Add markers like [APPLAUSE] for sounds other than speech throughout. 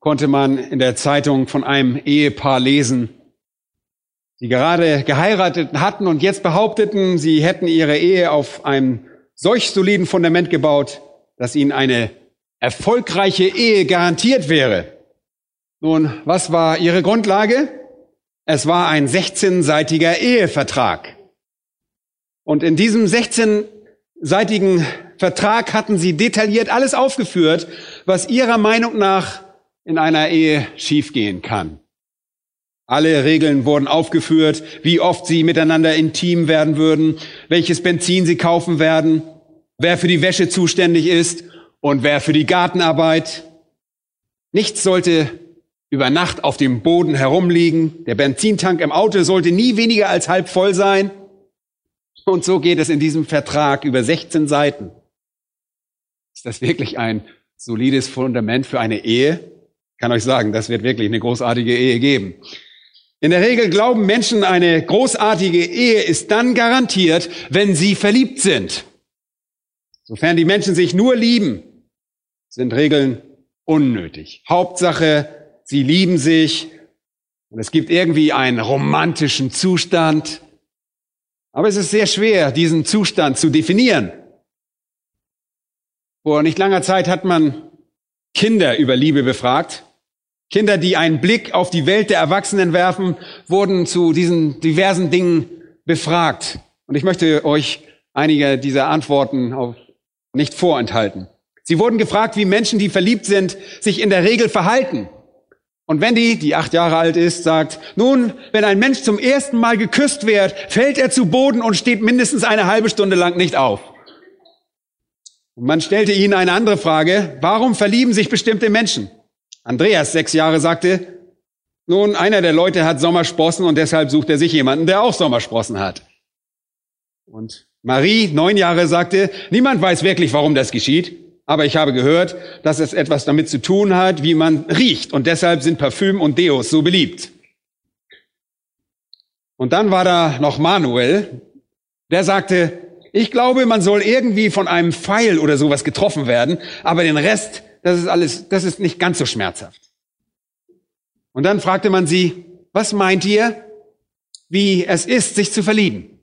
konnte man in der Zeitung von einem Ehepaar lesen, die gerade geheiratet hatten und jetzt behaupteten, sie hätten ihre Ehe auf einem solch soliden Fundament gebaut, dass ihnen eine erfolgreiche Ehe garantiert wäre. Nun, was war ihre Grundlage? Es war ein 16-seitiger Ehevertrag. Und in diesem 16-seitigen Vertrag hatten sie detailliert alles aufgeführt, was ihrer Meinung nach in einer Ehe schiefgehen kann. Alle Regeln wurden aufgeführt, wie oft sie miteinander intim werden würden, welches Benzin sie kaufen werden, wer für die Wäsche zuständig ist und wer für die Gartenarbeit. Nichts sollte über Nacht auf dem Boden herumliegen. Der Benzintank im Auto sollte nie weniger als halb voll sein. Und so geht es in diesem Vertrag über 16 Seiten. Ist das wirklich ein solides Fundament für eine Ehe? Kann euch sagen, das wird wirklich eine großartige Ehe geben. In der Regel glauben Menschen, eine großartige Ehe ist dann garantiert, wenn sie verliebt sind. Sofern die Menschen sich nur lieben, sind Regeln unnötig. Hauptsache, sie lieben sich und es gibt irgendwie einen romantischen Zustand. Aber es ist sehr schwer, diesen Zustand zu definieren. Vor nicht langer Zeit hat man Kinder über Liebe befragt Kinder, die einen Blick auf die Welt der Erwachsenen werfen, wurden zu diesen diversen Dingen befragt. Und ich möchte euch einige dieser Antworten nicht vorenthalten. Sie wurden gefragt, wie Menschen, die verliebt sind, sich in der Regel verhalten. Und Wendy, die acht Jahre alt ist, sagt, nun, wenn ein Mensch zum ersten Mal geküsst wird, fällt er zu Boden und steht mindestens eine halbe Stunde lang nicht auf. Und man stellte ihnen eine andere Frage, warum verlieben sich bestimmte Menschen? Andreas, sechs Jahre, sagte, nun, einer der Leute hat Sommersprossen und deshalb sucht er sich jemanden, der auch Sommersprossen hat. Und Marie, neun Jahre, sagte, niemand weiß wirklich, warum das geschieht, aber ich habe gehört, dass es etwas damit zu tun hat, wie man riecht und deshalb sind Parfüm und Deos so beliebt. Und dann war da noch Manuel, der sagte, ich glaube, man soll irgendwie von einem Pfeil oder sowas getroffen werden, aber den Rest das ist alles, das ist nicht ganz so schmerzhaft. Und dann fragte man sie, was meint ihr, wie es ist, sich zu verlieben?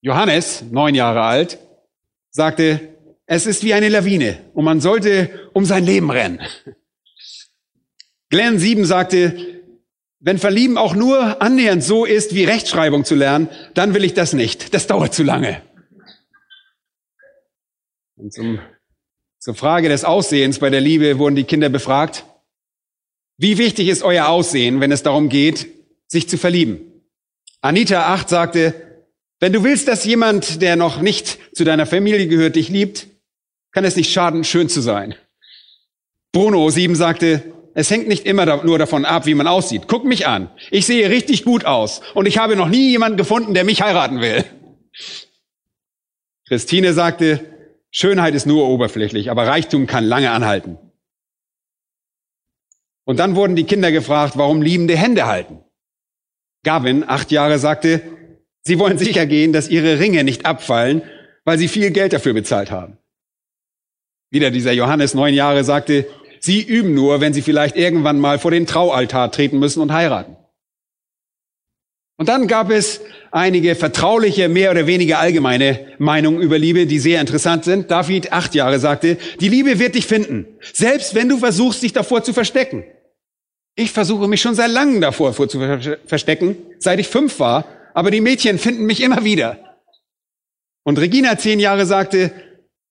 Johannes, neun Jahre alt, sagte, es ist wie eine Lawine und man sollte um sein Leben rennen. Glenn sieben sagte, wenn Verlieben auch nur annähernd so ist, wie Rechtschreibung zu lernen, dann will ich das nicht. Das dauert zu lange. Und zum zur Frage des Aussehens bei der Liebe wurden die Kinder befragt. Wie wichtig ist euer Aussehen, wenn es darum geht, sich zu verlieben? Anita 8 sagte, wenn du willst, dass jemand, der noch nicht zu deiner Familie gehört, dich liebt, kann es nicht schaden, schön zu sein. Bruno 7 sagte, es hängt nicht immer nur davon ab, wie man aussieht. Guck mich an. Ich sehe richtig gut aus und ich habe noch nie jemanden gefunden, der mich heiraten will. Christine sagte, Schönheit ist nur oberflächlich, aber Reichtum kann lange anhalten. Und dann wurden die Kinder gefragt, warum liebende Hände halten. Gavin, acht Jahre, sagte, sie wollen sicher gehen, dass ihre Ringe nicht abfallen, weil sie viel Geld dafür bezahlt haben. Wieder dieser Johannes, neun Jahre, sagte, sie üben nur, wenn sie vielleicht irgendwann mal vor den Traualtar treten müssen und heiraten. Und dann gab es einige vertrauliche, mehr oder weniger allgemeine Meinungen über Liebe, die sehr interessant sind. David, acht Jahre, sagte, die Liebe wird dich finden, selbst wenn du versuchst, dich davor zu verstecken. Ich versuche mich schon seit langem davor zu verstecken, seit ich fünf war, aber die Mädchen finden mich immer wieder. Und Regina, zehn Jahre, sagte,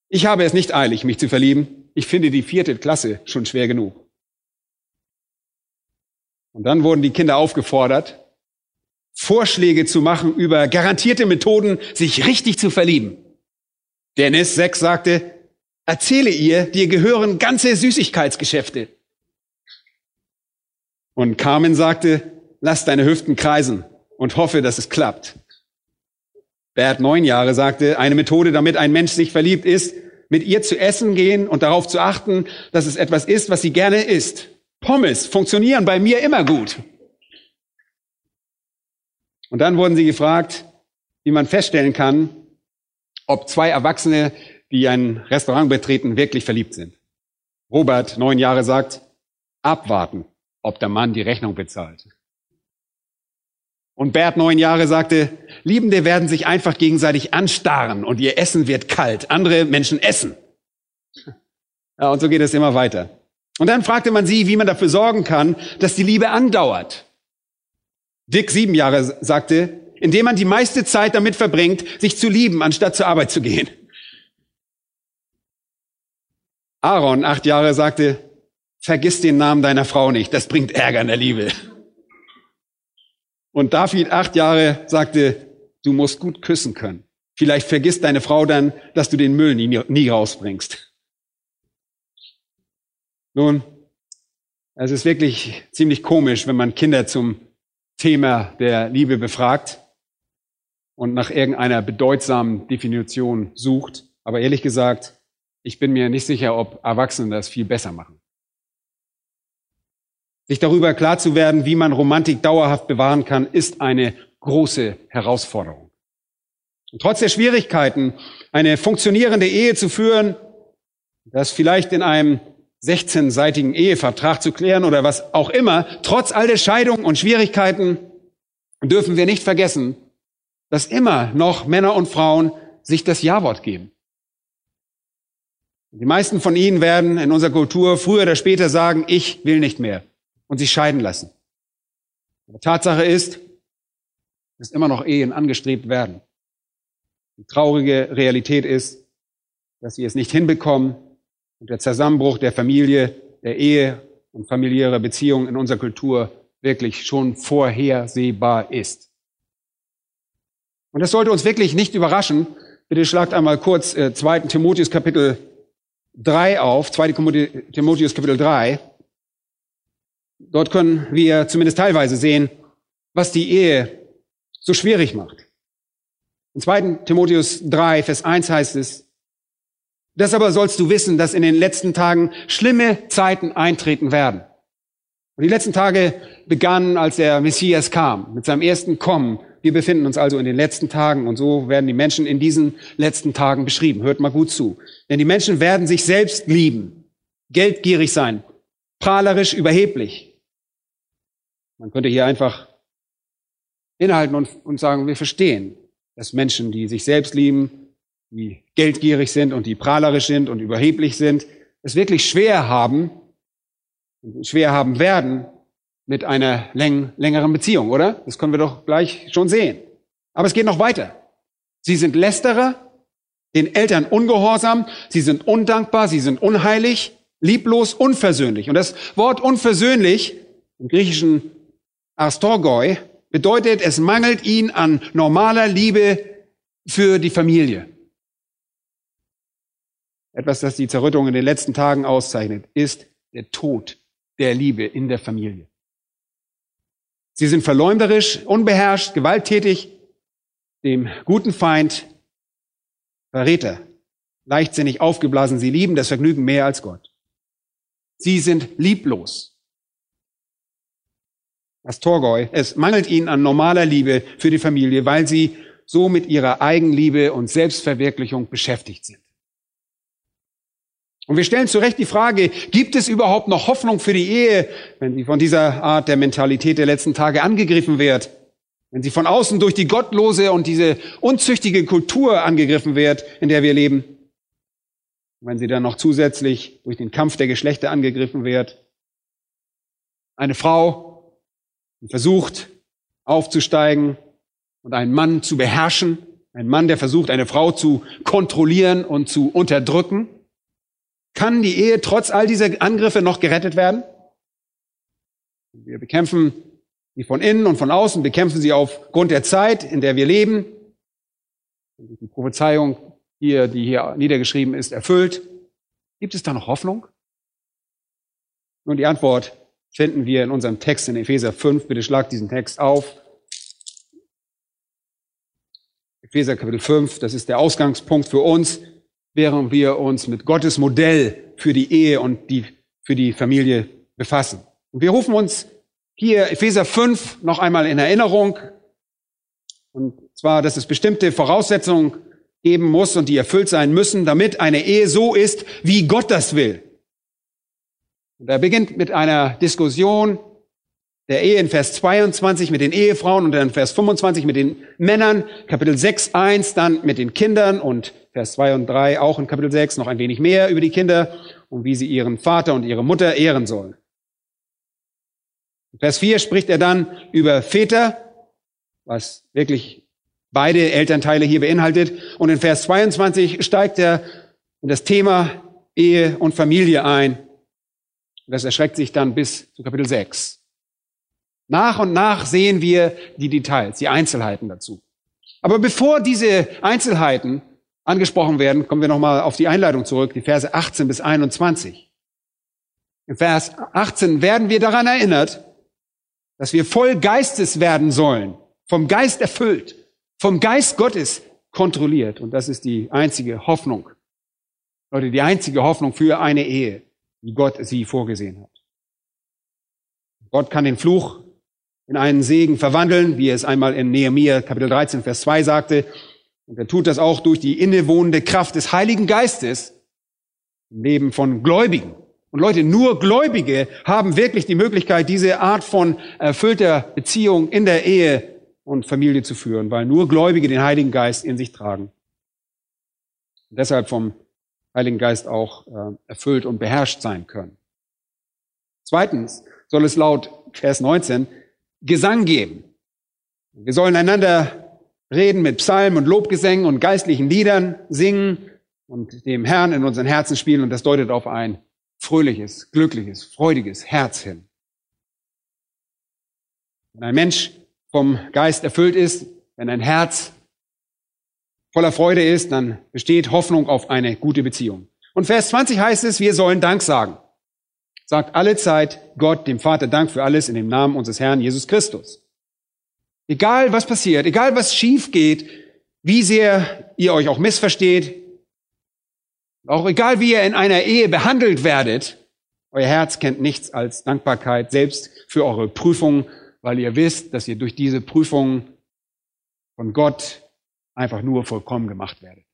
ich habe es nicht eilig, mich zu verlieben. Ich finde die vierte Klasse schon schwer genug. Und dann wurden die Kinder aufgefordert, Vorschläge zu machen über garantierte Methoden, sich richtig zu verlieben. Dennis 6 sagte, erzähle ihr, dir gehören ganze Süßigkeitsgeschäfte. Und Carmen sagte, lass deine Hüften kreisen und hoffe, dass es klappt. Bert, neun Jahre, sagte, eine Methode, damit ein Mensch sich verliebt, ist, mit ihr zu essen gehen und darauf zu achten, dass es etwas ist, was sie gerne isst. Pommes funktionieren bei mir immer gut. Und dann wurden sie gefragt, wie man feststellen kann, ob zwei Erwachsene, die ein Restaurant betreten, wirklich verliebt sind. Robert, neun Jahre, sagt, abwarten, ob der Mann die Rechnung bezahlt. Und Bert, neun Jahre, sagte, Liebende werden sich einfach gegenseitig anstarren und ihr Essen wird kalt. Andere Menschen essen. Ja, und so geht es immer weiter. Und dann fragte man sie, wie man dafür sorgen kann, dass die Liebe andauert. Dick, sieben Jahre, sagte, indem man die meiste Zeit damit verbringt, sich zu lieben, anstatt zur Arbeit zu gehen. Aaron, acht Jahre, sagte, vergiss den Namen deiner Frau nicht, das bringt Ärger in der Liebe. Und David, acht Jahre, sagte, du musst gut küssen können. Vielleicht vergisst deine Frau dann, dass du den Müll nie, nie rausbringst. Nun, es ist wirklich ziemlich komisch, wenn man Kinder zum Thema der Liebe befragt und nach irgendeiner bedeutsamen Definition sucht. Aber ehrlich gesagt, ich bin mir nicht sicher, ob Erwachsene das viel besser machen. Sich darüber klar zu werden, wie man Romantik dauerhaft bewahren kann, ist eine große Herausforderung. Und trotz der Schwierigkeiten, eine funktionierende Ehe zu führen, das vielleicht in einem 16-seitigen Ehevertrag zu klären oder was auch immer, trotz all der Scheidungen und Schwierigkeiten dürfen wir nicht vergessen, dass immer noch Männer und Frauen sich das Ja-Wort geben. Die meisten von ihnen werden in unserer Kultur früher oder später sagen, ich will nicht mehr und sich scheiden lassen. Aber Tatsache ist, dass immer noch Ehen angestrebt werden. Die traurige Realität ist, dass sie es nicht hinbekommen und der Zusammenbruch der Familie, der Ehe und familiärer Beziehungen in unserer Kultur wirklich schon vorhersehbar ist. Und das sollte uns wirklich nicht überraschen. Bitte schlagt einmal kurz äh, 2. Timotheus Kapitel 3 auf, 2. Timotheus Kapitel 3. Dort können wir zumindest teilweise sehen, was die Ehe so schwierig macht. In 2. Timotheus 3, Vers 1 heißt es, das aber sollst du wissen, dass in den letzten Tagen schlimme Zeiten eintreten werden. Und die letzten Tage begannen, als der Messias kam, mit seinem ersten Kommen. Wir befinden uns also in den letzten Tagen und so werden die Menschen in diesen letzten Tagen beschrieben. Hört mal gut zu. Denn die Menschen werden sich selbst lieben, geldgierig sein, prahlerisch, überheblich. Man könnte hier einfach innehalten und, und sagen, wir verstehen, dass Menschen, die sich selbst lieben, die geldgierig sind und die prahlerisch sind und überheblich sind, es wirklich schwer haben, schwer haben werden mit einer läng längeren Beziehung, oder? Das können wir doch gleich schon sehen. Aber es geht noch weiter. Sie sind Lästerer, den Eltern ungehorsam, sie sind undankbar, sie sind unheilig, lieblos, unversöhnlich. Und das Wort unversöhnlich im griechischen Astorgoi bedeutet, es mangelt ihnen an normaler Liebe für die Familie. Etwas, das die Zerrüttung in den letzten Tagen auszeichnet, ist der Tod der Liebe in der Familie. Sie sind verleumderisch, unbeherrscht, gewalttätig, dem guten Feind Verräter, leichtsinnig aufgeblasen. Sie lieben das Vergnügen mehr als Gott. Sie sind lieblos. Das Torgoi, es mangelt ihnen an normaler Liebe für die Familie, weil sie so mit ihrer Eigenliebe und Selbstverwirklichung beschäftigt sind. Und wir stellen zu Recht die Frage, gibt es überhaupt noch Hoffnung für die Ehe, wenn sie von dieser Art der Mentalität der letzten Tage angegriffen wird? Wenn sie von außen durch die gottlose und diese unzüchtige Kultur angegriffen wird, in der wir leben? wenn sie dann noch zusätzlich durch den Kampf der Geschlechter angegriffen wird? Eine Frau, versucht aufzusteigen und einen Mann zu beherrschen, ein Mann, der versucht, eine Frau zu kontrollieren und zu unterdrücken? Kann die Ehe trotz all dieser Angriffe noch gerettet werden? Wir bekämpfen sie von innen und von außen, bekämpfen sie aufgrund der Zeit, in der wir leben. Die Prophezeiung hier, die hier niedergeschrieben ist, erfüllt. Gibt es da noch Hoffnung? Nun, die Antwort finden wir in unserem Text in Epheser 5. Bitte schlagt diesen Text auf. Epheser Kapitel 5, das ist der Ausgangspunkt für uns, während wir uns mit Gottes Modell für die Ehe und die, für die Familie befassen. Und wir rufen uns hier Epheser 5 noch einmal in Erinnerung. Und zwar, dass es bestimmte Voraussetzungen geben muss und die erfüllt sein müssen, damit eine Ehe so ist, wie Gott das will. Und er beginnt mit einer Diskussion der Ehe in Vers 22 mit den Ehefrauen und dann Vers 25 mit den Männern, Kapitel 6, 1 dann mit den Kindern und Vers 2 und 3 auch in Kapitel 6 noch ein wenig mehr über die Kinder und wie sie ihren Vater und ihre Mutter ehren sollen. In Vers 4 spricht er dann über Väter, was wirklich beide Elternteile hier beinhaltet. Und in Vers 22 steigt er in das Thema Ehe und Familie ein. Das erschreckt sich dann bis zu Kapitel 6. Nach und nach sehen wir die Details, die Einzelheiten dazu. Aber bevor diese Einzelheiten angesprochen werden, kommen wir nochmal auf die Einleitung zurück, die Verse 18 bis 21. In Vers 18 werden wir daran erinnert, dass wir voll Geistes werden sollen, vom Geist erfüllt, vom Geist Gottes kontrolliert. Und das ist die einzige Hoffnung, Leute, die einzige Hoffnung für eine Ehe, wie Gott sie vorgesehen hat. Gott kann den Fluch in einen Segen verwandeln, wie es einmal in Nehemiah Kapitel 13, Vers 2 sagte. Und er tut das auch durch die innewohnende Kraft des Heiligen Geistes im Leben von Gläubigen. Und Leute, nur Gläubige haben wirklich die Möglichkeit, diese Art von erfüllter Beziehung in der Ehe und Familie zu führen, weil nur Gläubige den Heiligen Geist in sich tragen. Und deshalb vom Heiligen Geist auch äh, erfüllt und beherrscht sein können. Zweitens soll es laut Vers 19 Gesang geben. Wir sollen einander reden mit Psalmen und Lobgesängen und geistlichen Liedern, singen und dem Herrn in unseren Herzen spielen. Und das deutet auf ein fröhliches, glückliches, freudiges Herz hin. Wenn ein Mensch vom Geist erfüllt ist, wenn ein Herz voller Freude ist, dann besteht Hoffnung auf eine gute Beziehung. Und Vers 20 heißt es, wir sollen Dank sagen. Sagt alle Zeit Gott, dem Vater, Dank für alles in dem Namen unseres Herrn Jesus Christus. Egal was passiert, egal was schief geht, wie sehr ihr euch auch missversteht, auch egal wie ihr in einer Ehe behandelt werdet, euer Herz kennt nichts als Dankbarkeit, selbst für eure Prüfungen, weil ihr wisst, dass ihr durch diese Prüfungen von Gott einfach nur vollkommen gemacht werdet.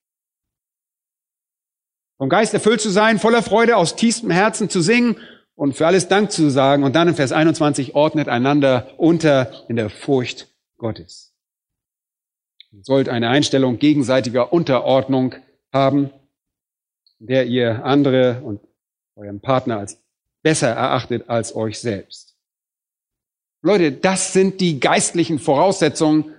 Vom Geist erfüllt zu sein, voller Freude, aus tiefstem Herzen zu singen und für alles Dank zu sagen. Und dann in Vers 21 ordnet einander unter in der Furcht Gottes. Ihr sollt eine Einstellung gegenseitiger Unterordnung haben, in der ihr andere und euren Partner als besser erachtet als euch selbst. Leute, das sind die geistlichen Voraussetzungen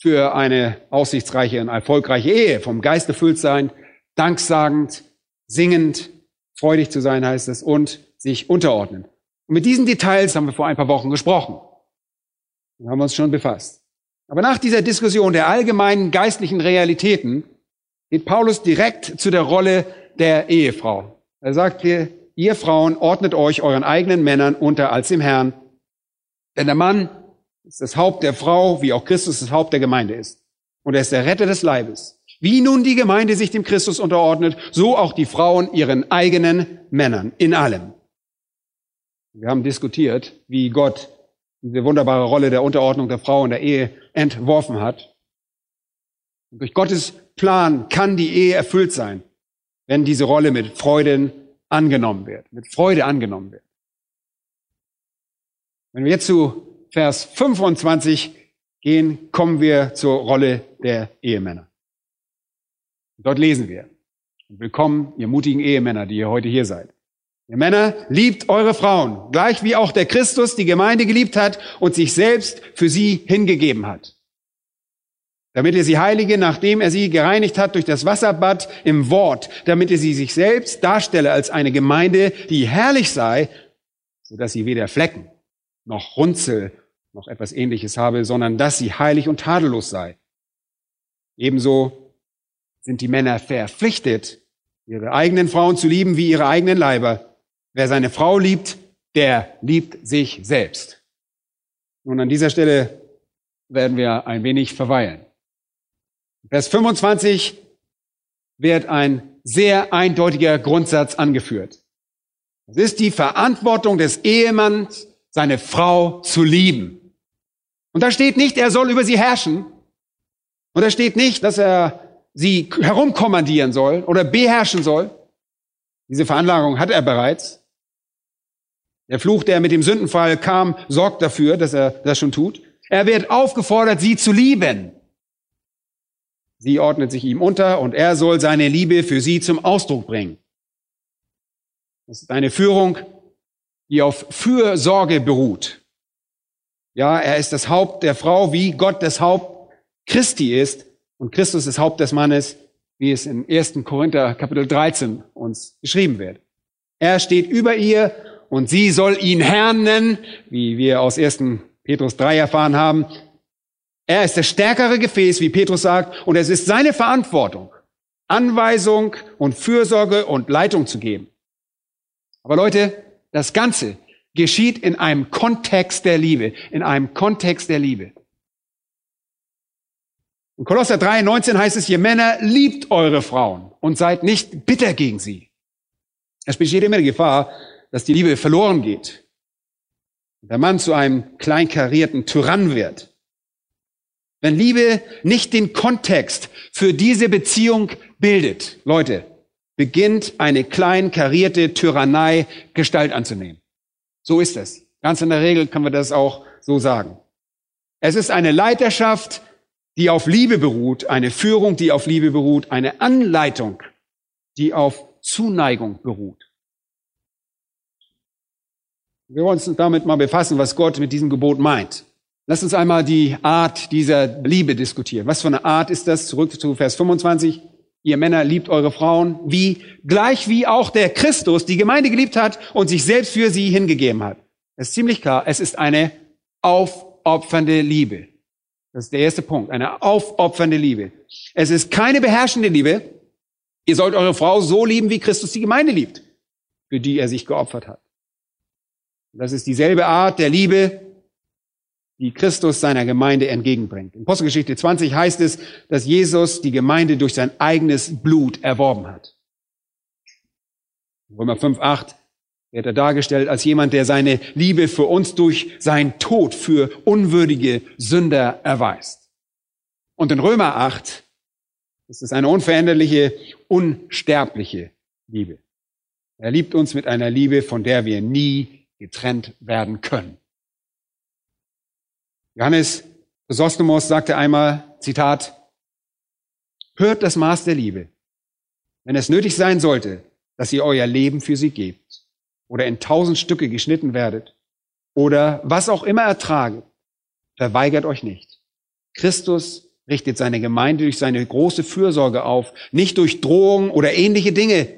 für eine aussichtsreiche und erfolgreiche Ehe. Vom Geist erfüllt sein, danksagend, singend, freudig zu sein heißt es und sich unterordnen. Und mit diesen Details haben wir vor ein paar Wochen gesprochen. Wir haben uns schon befasst. Aber nach dieser Diskussion der allgemeinen geistlichen Realitäten geht Paulus direkt zu der Rolle der Ehefrau. Er sagt hier, ihr Frauen ordnet euch euren eigenen Männern unter als dem Herrn. Denn der Mann ist das Haupt der Frau, wie auch Christus das Haupt der Gemeinde ist. Und er ist der Retter des Leibes. Wie nun die Gemeinde sich dem Christus unterordnet, so auch die Frauen ihren eigenen Männern in allem. Wir haben diskutiert, wie Gott diese wunderbare Rolle der Unterordnung der Frau in der Ehe entworfen hat. Und durch Gottes Plan kann die Ehe erfüllt sein, wenn diese Rolle mit Freuden angenommen wird, mit Freude angenommen wird. Wenn wir jetzt zu Vers 25 gehen, kommen wir zur Rolle der Ehemänner. Dort lesen wir. Willkommen, ihr mutigen Ehemänner, die ihr heute hier seid. Ihr Männer, liebt eure Frauen, gleich wie auch der Christus die Gemeinde geliebt hat und sich selbst für sie hingegeben hat. Damit er sie heilige, nachdem er sie gereinigt hat durch das Wasserbad im Wort, damit er sie sich selbst darstelle als eine Gemeinde, die herrlich sei, so dass sie weder Flecken noch Runzel noch etwas ähnliches habe, sondern dass sie heilig und tadellos sei. Ebenso sind die Männer verpflichtet, ihre eigenen Frauen zu lieben wie ihre eigenen Leiber. Wer seine Frau liebt, der liebt sich selbst. Nun, an dieser Stelle werden wir ein wenig verweilen. Vers 25 wird ein sehr eindeutiger Grundsatz angeführt. Es ist die Verantwortung des Ehemanns, seine Frau zu lieben. Und da steht nicht, er soll über sie herrschen. Und da steht nicht, dass er sie herumkommandieren soll oder beherrschen soll. Diese Veranlagung hat er bereits. Der Fluch, der mit dem Sündenfall kam, sorgt dafür, dass er das schon tut. Er wird aufgefordert, sie zu lieben. Sie ordnet sich ihm unter und er soll seine Liebe für sie zum Ausdruck bringen. Das ist eine Führung, die auf Fürsorge beruht. Ja, er ist das Haupt der Frau, wie Gott das Haupt Christi ist und Christus das Haupt des Mannes, wie es in 1. Korinther Kapitel 13 uns beschrieben wird. Er steht über ihr und sie soll ihn Herrn nennen, wie wir aus 1. Petrus 3 erfahren haben. Er ist das stärkere Gefäß, wie Petrus sagt, und es ist seine Verantwortung, Anweisung und Fürsorge und Leitung zu geben. Aber Leute, das Ganze geschieht in einem Kontext der Liebe, in einem Kontext der Liebe. In Kolosser 3, 19 heißt es, ihr Männer liebt eure Frauen und seid nicht bitter gegen sie. Es besteht immer die Gefahr, dass die Liebe verloren geht. Der Mann zu einem kleinkarierten Tyrann wird. Wenn Liebe nicht den Kontext für diese Beziehung bildet, Leute, beginnt eine kleinkarierte Tyrannei Gestalt anzunehmen. So ist es. Ganz in der Regel können wir das auch so sagen. Es ist eine Leiterschaft, die auf Liebe beruht, eine Führung, die auf Liebe beruht, eine Anleitung, die auf Zuneigung beruht. Wir wollen uns damit mal befassen, was Gott mit diesem Gebot meint. Lass uns einmal die Art dieser Liebe diskutieren. Was für eine Art ist das? Zurück zu Vers 25. Ihr Männer liebt eure Frauen, wie, gleich wie auch der Christus die Gemeinde geliebt hat und sich selbst für sie hingegeben hat. Es ist ziemlich klar, es ist eine aufopfernde Liebe. Das ist der erste Punkt, eine aufopfernde Liebe. Es ist keine beherrschende Liebe. Ihr sollt eure Frau so lieben, wie Christus die Gemeinde liebt, für die er sich geopfert hat. Das ist dieselbe Art der Liebe, die Christus seiner Gemeinde entgegenbringt. In Apostelgeschichte 20 heißt es, dass Jesus die Gemeinde durch sein eigenes Blut erworben hat. Römer 5, 8 wird er dargestellt als jemand, der seine Liebe für uns durch seinen Tod für unwürdige Sünder erweist. Und in Römer 8 ist es eine unveränderliche, unsterbliche Liebe. Er liebt uns mit einer Liebe, von der wir nie getrennt werden können. Johannes Chrysostomos sagte einmal, Zitat, hört das Maß der Liebe. Wenn es nötig sein sollte, dass ihr euer Leben für sie gebt oder in tausend Stücke geschnitten werdet oder was auch immer ertraget, verweigert euch nicht. Christus richtet seine Gemeinde durch seine große Fürsorge auf, nicht durch Drohungen oder ähnliche Dinge.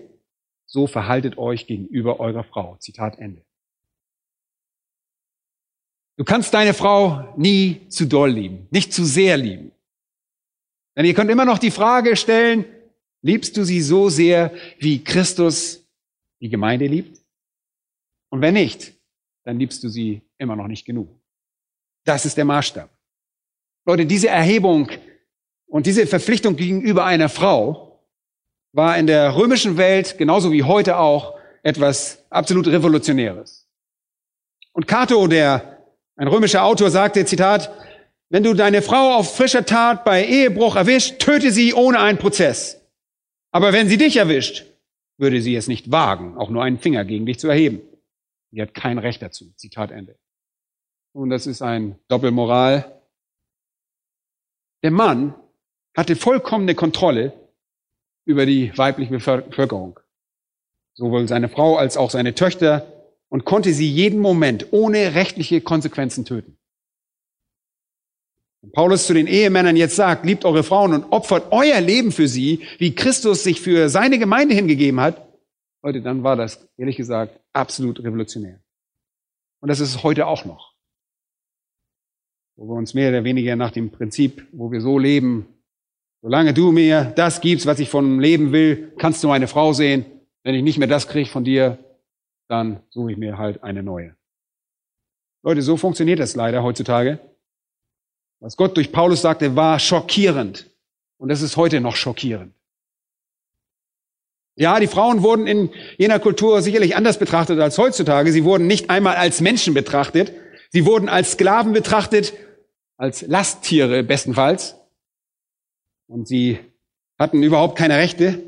So verhaltet euch gegenüber eurer Frau. Zitat Ende. Du kannst deine Frau nie zu doll lieben, nicht zu sehr lieben. Denn ihr könnt immer noch die Frage stellen, liebst du sie so sehr, wie Christus die Gemeinde liebt? Und wenn nicht, dann liebst du sie immer noch nicht genug. Das ist der Maßstab. Leute, diese Erhebung und diese Verpflichtung gegenüber einer Frau war in der römischen Welt genauso wie heute auch etwas absolut Revolutionäres. Und Cato, der ein römischer Autor sagte, Zitat, wenn du deine Frau auf frischer Tat bei Ehebruch erwischt, töte sie ohne einen Prozess. Aber wenn sie dich erwischt, würde sie es nicht wagen, auch nur einen Finger gegen dich zu erheben. Sie hat kein Recht dazu. Zitat Ende. Und das ist ein Doppelmoral. Der Mann hatte vollkommene Kontrolle über die weibliche Bevölkerung. Sowohl seine Frau als auch seine Töchter und konnte sie jeden Moment ohne rechtliche Konsequenzen töten. Und Paulus zu den Ehemännern jetzt sagt, liebt eure Frauen und opfert euer Leben für sie, wie Christus sich für seine Gemeinde hingegeben hat. Leute, dann war das, ehrlich gesagt, absolut revolutionär. Und das ist es heute auch noch. Wo wir uns mehr oder weniger nach dem Prinzip, wo wir so leben, solange du mir das gibst, was ich von Leben will, kannst du meine Frau sehen. Wenn ich nicht mehr das kriege von dir, dann suche ich mir halt eine neue. Leute, so funktioniert das leider heutzutage. Was Gott durch Paulus sagte, war schockierend. Und das ist heute noch schockierend. Ja, die Frauen wurden in jener Kultur sicherlich anders betrachtet als heutzutage. Sie wurden nicht einmal als Menschen betrachtet. Sie wurden als Sklaven betrachtet, als Lasttiere bestenfalls. Und sie hatten überhaupt keine Rechte.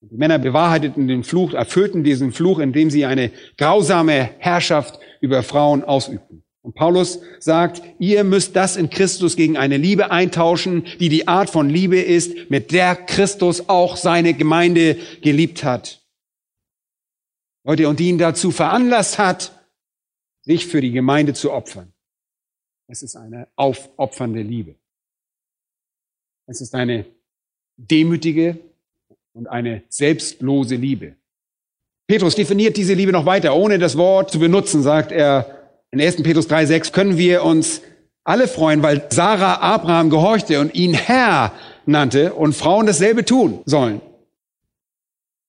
Die Männer bewahrheiteten den Fluch, erfüllten diesen Fluch, indem sie eine grausame Herrschaft über Frauen ausübten. Und Paulus sagt, ihr müsst das in Christus gegen eine Liebe eintauschen, die die Art von Liebe ist, mit der Christus auch seine Gemeinde geliebt hat. Leute, und die ihn dazu veranlasst hat, sich für die Gemeinde zu opfern. Es ist eine aufopfernde Liebe. Es ist eine demütige und eine selbstlose Liebe. Petrus definiert diese Liebe noch weiter. Ohne das Wort zu benutzen, sagt er, in 1. Petrus 3,6 können wir uns alle freuen, weil Sarah Abraham gehorchte und ihn Herr nannte und Frauen dasselbe tun sollen.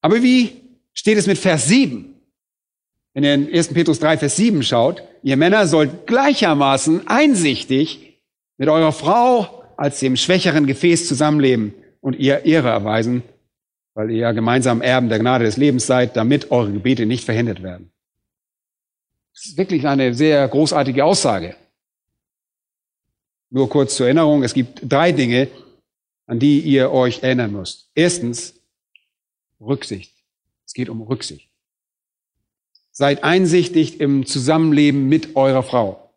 Aber wie steht es mit Vers 7? Wenn ihr in 1. Petrus 3, Vers 7 schaut, ihr Männer sollt gleichermaßen einsichtig mit eurer Frau als dem schwächeren Gefäß zusammenleben und ihr Ehre erweisen, weil ihr ja gemeinsam Erben der Gnade des Lebens seid, damit eure Gebete nicht verhindert werden. Das ist wirklich eine sehr großartige Aussage. Nur kurz zur Erinnerung, es gibt drei Dinge, an die ihr euch erinnern müsst. Erstens, Rücksicht. Es geht um Rücksicht. Seid einsichtig im Zusammenleben mit eurer Frau.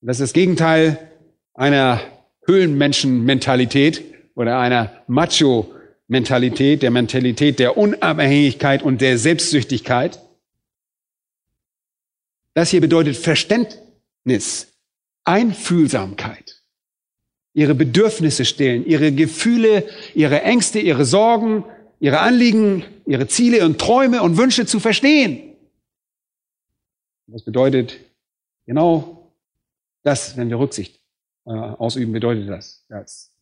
Das ist das Gegenteil einer Höhlenmenschen-Mentalität oder einer Macho-Mentalität, der Mentalität der Unabhängigkeit und der Selbstsüchtigkeit. Das hier bedeutet Verständnis, Einfühlsamkeit, ihre Bedürfnisse stellen, ihre Gefühle, ihre Ängste, ihre Sorgen, ihre Anliegen, ihre Ziele und Träume und Wünsche zu verstehen. Das bedeutet genau das, wenn wir Rücksicht äh, ausüben, bedeutet das. das.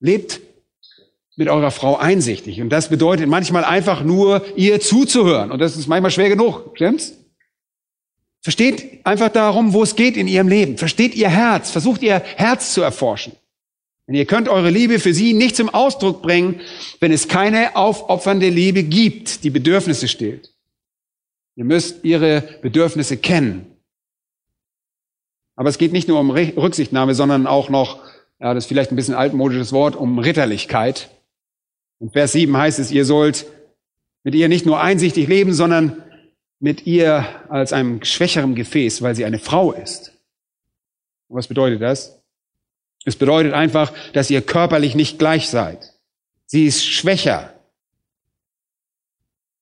Lebt mit eurer Frau einsichtig. Und das bedeutet manchmal einfach nur, ihr zuzuhören. Und das ist manchmal schwer genug, stimmt's? Versteht einfach darum, wo es geht in ihrem Leben. Versteht ihr Herz. Versucht ihr Herz zu erforschen. Denn ihr könnt eure Liebe für sie nicht zum Ausdruck bringen, wenn es keine aufopfernde Liebe gibt, die Bedürfnisse stillt. Ihr müsst ihre Bedürfnisse kennen. Aber es geht nicht nur um Rücksichtnahme, sondern auch noch, ja, das ist vielleicht ein bisschen altmodisches Wort, um Ritterlichkeit. In Vers 7 heißt es, ihr sollt mit ihr nicht nur einsichtig leben, sondern mit ihr als einem schwächeren Gefäß, weil sie eine Frau ist. Und was bedeutet das? Es bedeutet einfach, dass ihr körperlich nicht gleich seid. Sie ist schwächer.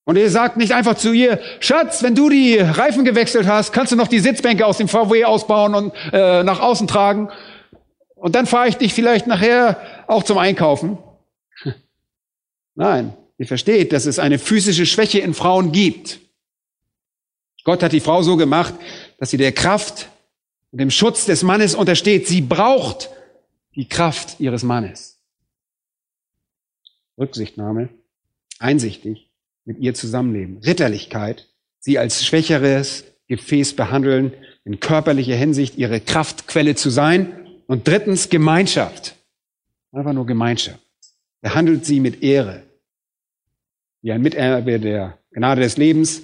Und ihr sagt nicht einfach zu ihr, Schatz, wenn du die Reifen gewechselt hast, kannst du noch die Sitzbänke aus dem VW ausbauen und äh, nach außen tragen. Und dann fahre ich dich vielleicht nachher auch zum Einkaufen. Nein, ihr versteht, dass es eine physische Schwäche in Frauen gibt. Gott hat die Frau so gemacht, dass sie der Kraft und dem Schutz des Mannes untersteht. Sie braucht die Kraft ihres Mannes. Rücksichtnahme, einsichtig mit ihr zusammenleben. Ritterlichkeit, sie als schwächeres Gefäß behandeln, in körperlicher Hinsicht ihre Kraftquelle zu sein. Und drittens Gemeinschaft. Einfach nur Gemeinschaft. Behandelt sie mit Ehre. Wie ein Miterbe der Gnade des Lebens.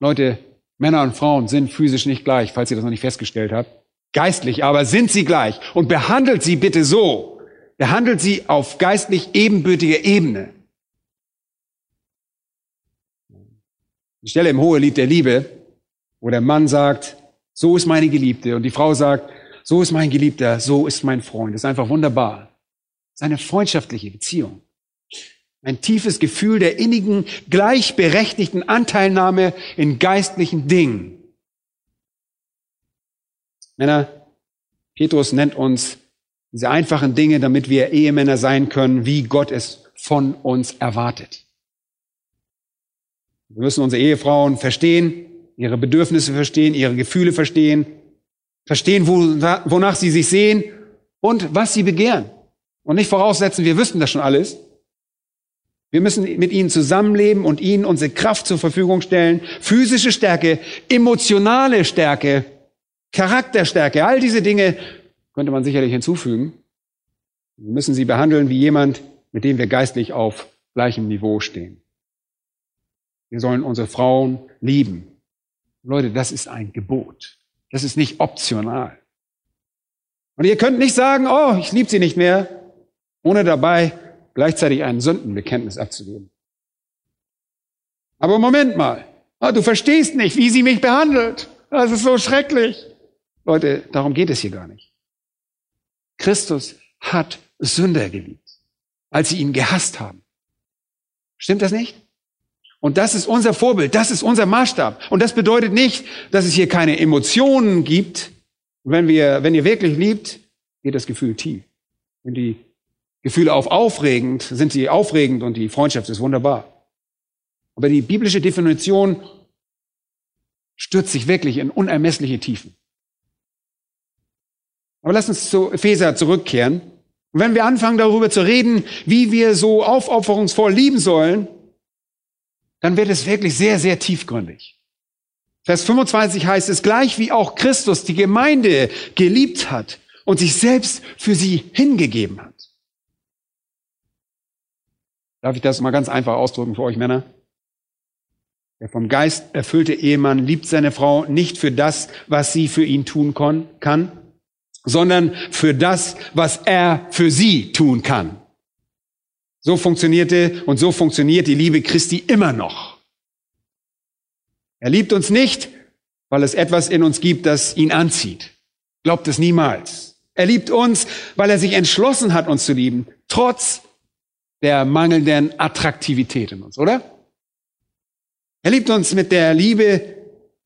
Leute, Männer und Frauen sind physisch nicht gleich, falls ihr das noch nicht festgestellt habt. Geistlich aber sind sie gleich. Und behandelt sie bitte so. Behandelt sie auf geistlich ebenbürtiger Ebene. Die Stelle im Hohelied der Liebe, wo der Mann sagt, so ist meine Geliebte, und die Frau sagt, so ist mein Geliebter, so ist mein Freund. Das ist einfach wunderbar. Das ist eine freundschaftliche Beziehung. Ein tiefes Gefühl der innigen, gleichberechtigten Anteilnahme in geistlichen Dingen. Männer, Petrus nennt uns diese einfachen Dinge, damit wir Ehemänner sein können, wie Gott es von uns erwartet. Wir müssen unsere Ehefrauen verstehen, ihre Bedürfnisse verstehen, ihre Gefühle verstehen, verstehen, wonach sie sich sehen und was sie begehren. Und nicht voraussetzen, wir wüssten das schon alles. Wir müssen mit ihnen zusammenleben und ihnen unsere Kraft zur Verfügung stellen. Physische Stärke, emotionale Stärke, Charakterstärke, all diese Dinge könnte man sicherlich hinzufügen. Wir müssen sie behandeln wie jemand, mit dem wir geistlich auf gleichem Niveau stehen. Wir sollen unsere Frauen lieben. Leute, das ist ein Gebot. Das ist nicht optional. Und ihr könnt nicht sagen, oh, ich liebe sie nicht mehr, ohne dabei gleichzeitig ein Sündenbekenntnis abzugeben. Aber Moment mal, oh, du verstehst nicht, wie sie mich behandelt. Das ist so schrecklich. Leute, darum geht es hier gar nicht. Christus hat Sünder geliebt, als sie ihn gehasst haben. Stimmt das nicht? Und das ist unser Vorbild, das ist unser Maßstab. Und das bedeutet nicht, dass es hier keine Emotionen gibt. Wenn wir, wenn ihr wirklich liebt, geht das Gefühl tief. Wenn die Gefühle auf aufregend, sind sie aufregend und die Freundschaft ist wunderbar. Aber die biblische Definition stürzt sich wirklich in unermessliche Tiefen. Aber lass uns zu Epheser zurückkehren. Und wenn wir anfangen darüber zu reden, wie wir so aufopferungsvoll lieben sollen, dann wird es wirklich sehr, sehr tiefgründig. Vers 25 heißt es, gleich wie auch Christus die Gemeinde geliebt hat und sich selbst für sie hingegeben hat. Darf ich das mal ganz einfach ausdrücken für euch Männer? Der vom Geist erfüllte Ehemann liebt seine Frau nicht für das, was sie für ihn tun kann, sondern für das, was er für sie tun kann. So funktionierte und so funktioniert die Liebe Christi immer noch. Er liebt uns nicht, weil es etwas in uns gibt, das ihn anzieht. Glaubt es niemals. Er liebt uns, weil er sich entschlossen hat, uns zu lieben, trotz der mangelnden Attraktivität in uns, oder? Er liebt uns mit der Liebe,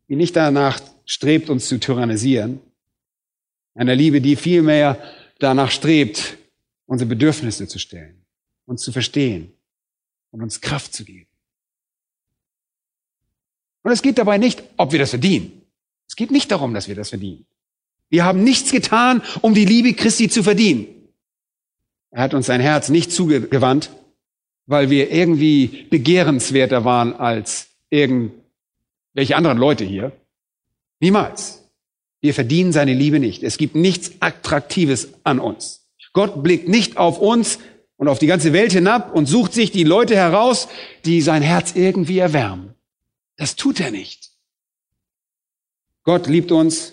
die nicht danach strebt, uns zu tyrannisieren. Einer Liebe, die vielmehr danach strebt, unsere Bedürfnisse zu stellen uns zu verstehen und uns Kraft zu geben. Und es geht dabei nicht, ob wir das verdienen. Es geht nicht darum, dass wir das verdienen. Wir haben nichts getan, um die Liebe Christi zu verdienen. Er hat uns sein Herz nicht zugewandt, weil wir irgendwie begehrenswerter waren als irgendwelche anderen Leute hier. Niemals. Wir verdienen seine Liebe nicht. Es gibt nichts Attraktives an uns. Gott blickt nicht auf uns und auf die ganze Welt hinab und sucht sich die Leute heraus, die sein Herz irgendwie erwärmen. Das tut er nicht. Gott liebt uns,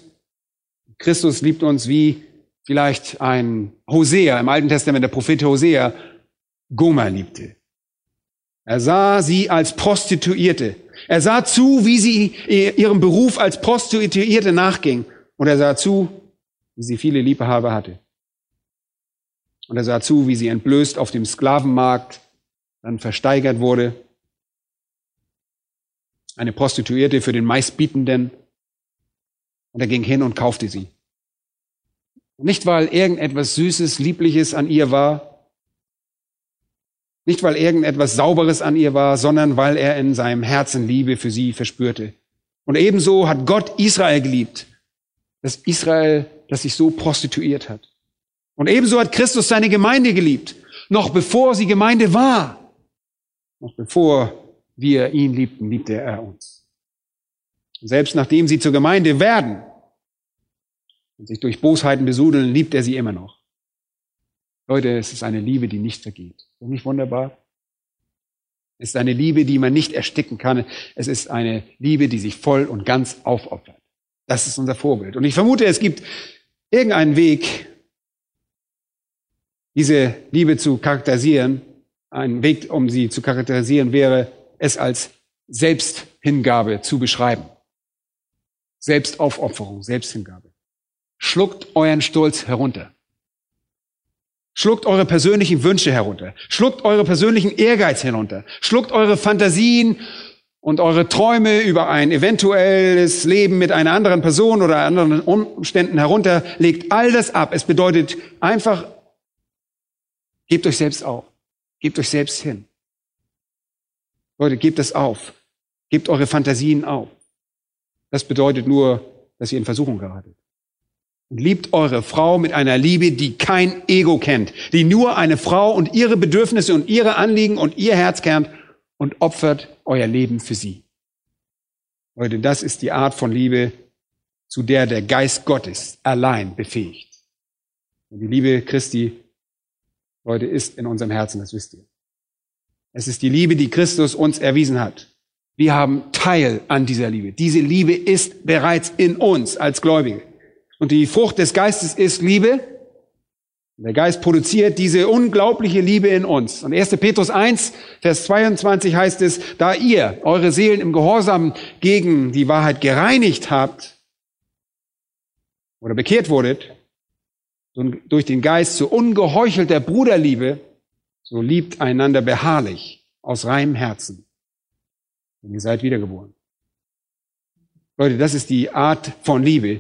Christus liebt uns wie vielleicht ein Hosea im Alten Testament, der Prophet Hosea, Gomer liebte. Er sah sie als Prostituierte. Er sah zu, wie sie ihrem Beruf als Prostituierte nachging. Und er sah zu, wie sie viele Liebhaber hatte. Und er sah zu, wie sie entblößt auf dem Sklavenmarkt dann versteigert wurde. Eine Prostituierte für den meistbietenden. Und er ging hin und kaufte sie. Nicht, weil irgendetwas Süßes, Liebliches an ihr war, nicht, weil irgendetwas Sauberes an ihr war, sondern weil er in seinem Herzen Liebe für sie verspürte. Und ebenso hat Gott Israel geliebt, das Israel, das sich so prostituiert hat. Und ebenso hat Christus seine Gemeinde geliebt, noch bevor sie Gemeinde war. Noch bevor wir ihn liebten, liebte er uns. selbst nachdem sie zur Gemeinde werden und sich durch Bosheiten besudeln, liebt er sie immer noch. Leute, es ist eine Liebe, die nicht vergeht. Ist das nicht wunderbar? Es ist eine Liebe, die man nicht ersticken kann. Es ist eine Liebe, die sich voll und ganz aufopfert. Das ist unser Vorbild. Und ich vermute, es gibt irgendeinen Weg, diese Liebe zu charakterisieren, ein Weg, um sie zu charakterisieren, wäre, es als Selbsthingabe zu beschreiben. Selbstaufopferung, Selbsthingabe. Schluckt euren Stolz herunter. Schluckt eure persönlichen Wünsche herunter. Schluckt eure persönlichen Ehrgeiz herunter. Schluckt eure Fantasien und eure Träume über ein eventuelles Leben mit einer anderen Person oder anderen Umständen herunter. Legt all das ab. Es bedeutet einfach Gebt euch selbst auf. Gebt euch selbst hin. Leute, gebt es auf. Gebt eure Fantasien auf. Das bedeutet nur, dass ihr in Versuchung geratet. Und liebt eure Frau mit einer Liebe, die kein Ego kennt, die nur eine Frau und ihre Bedürfnisse und ihre Anliegen und ihr Herz kennt und opfert euer Leben für sie. Leute, das ist die Art von Liebe, zu der der Geist Gottes allein befähigt. Und die Liebe Christi, Leute, ist in unserem Herzen, das wisst ihr. Es ist die Liebe, die Christus uns erwiesen hat. Wir haben Teil an dieser Liebe. Diese Liebe ist bereits in uns als Gläubige. Und die Frucht des Geistes ist Liebe. Der Geist produziert diese unglaubliche Liebe in uns. Und 1. Petrus 1, Vers 22 heißt es, da ihr eure Seelen im Gehorsam gegen die Wahrheit gereinigt habt oder bekehrt wurdet, durch den Geist zu ungeheuchelter Bruderliebe, so liebt einander beharrlich aus reinem Herzen. Denn ihr seid wiedergeboren. Leute, das ist die Art von Liebe,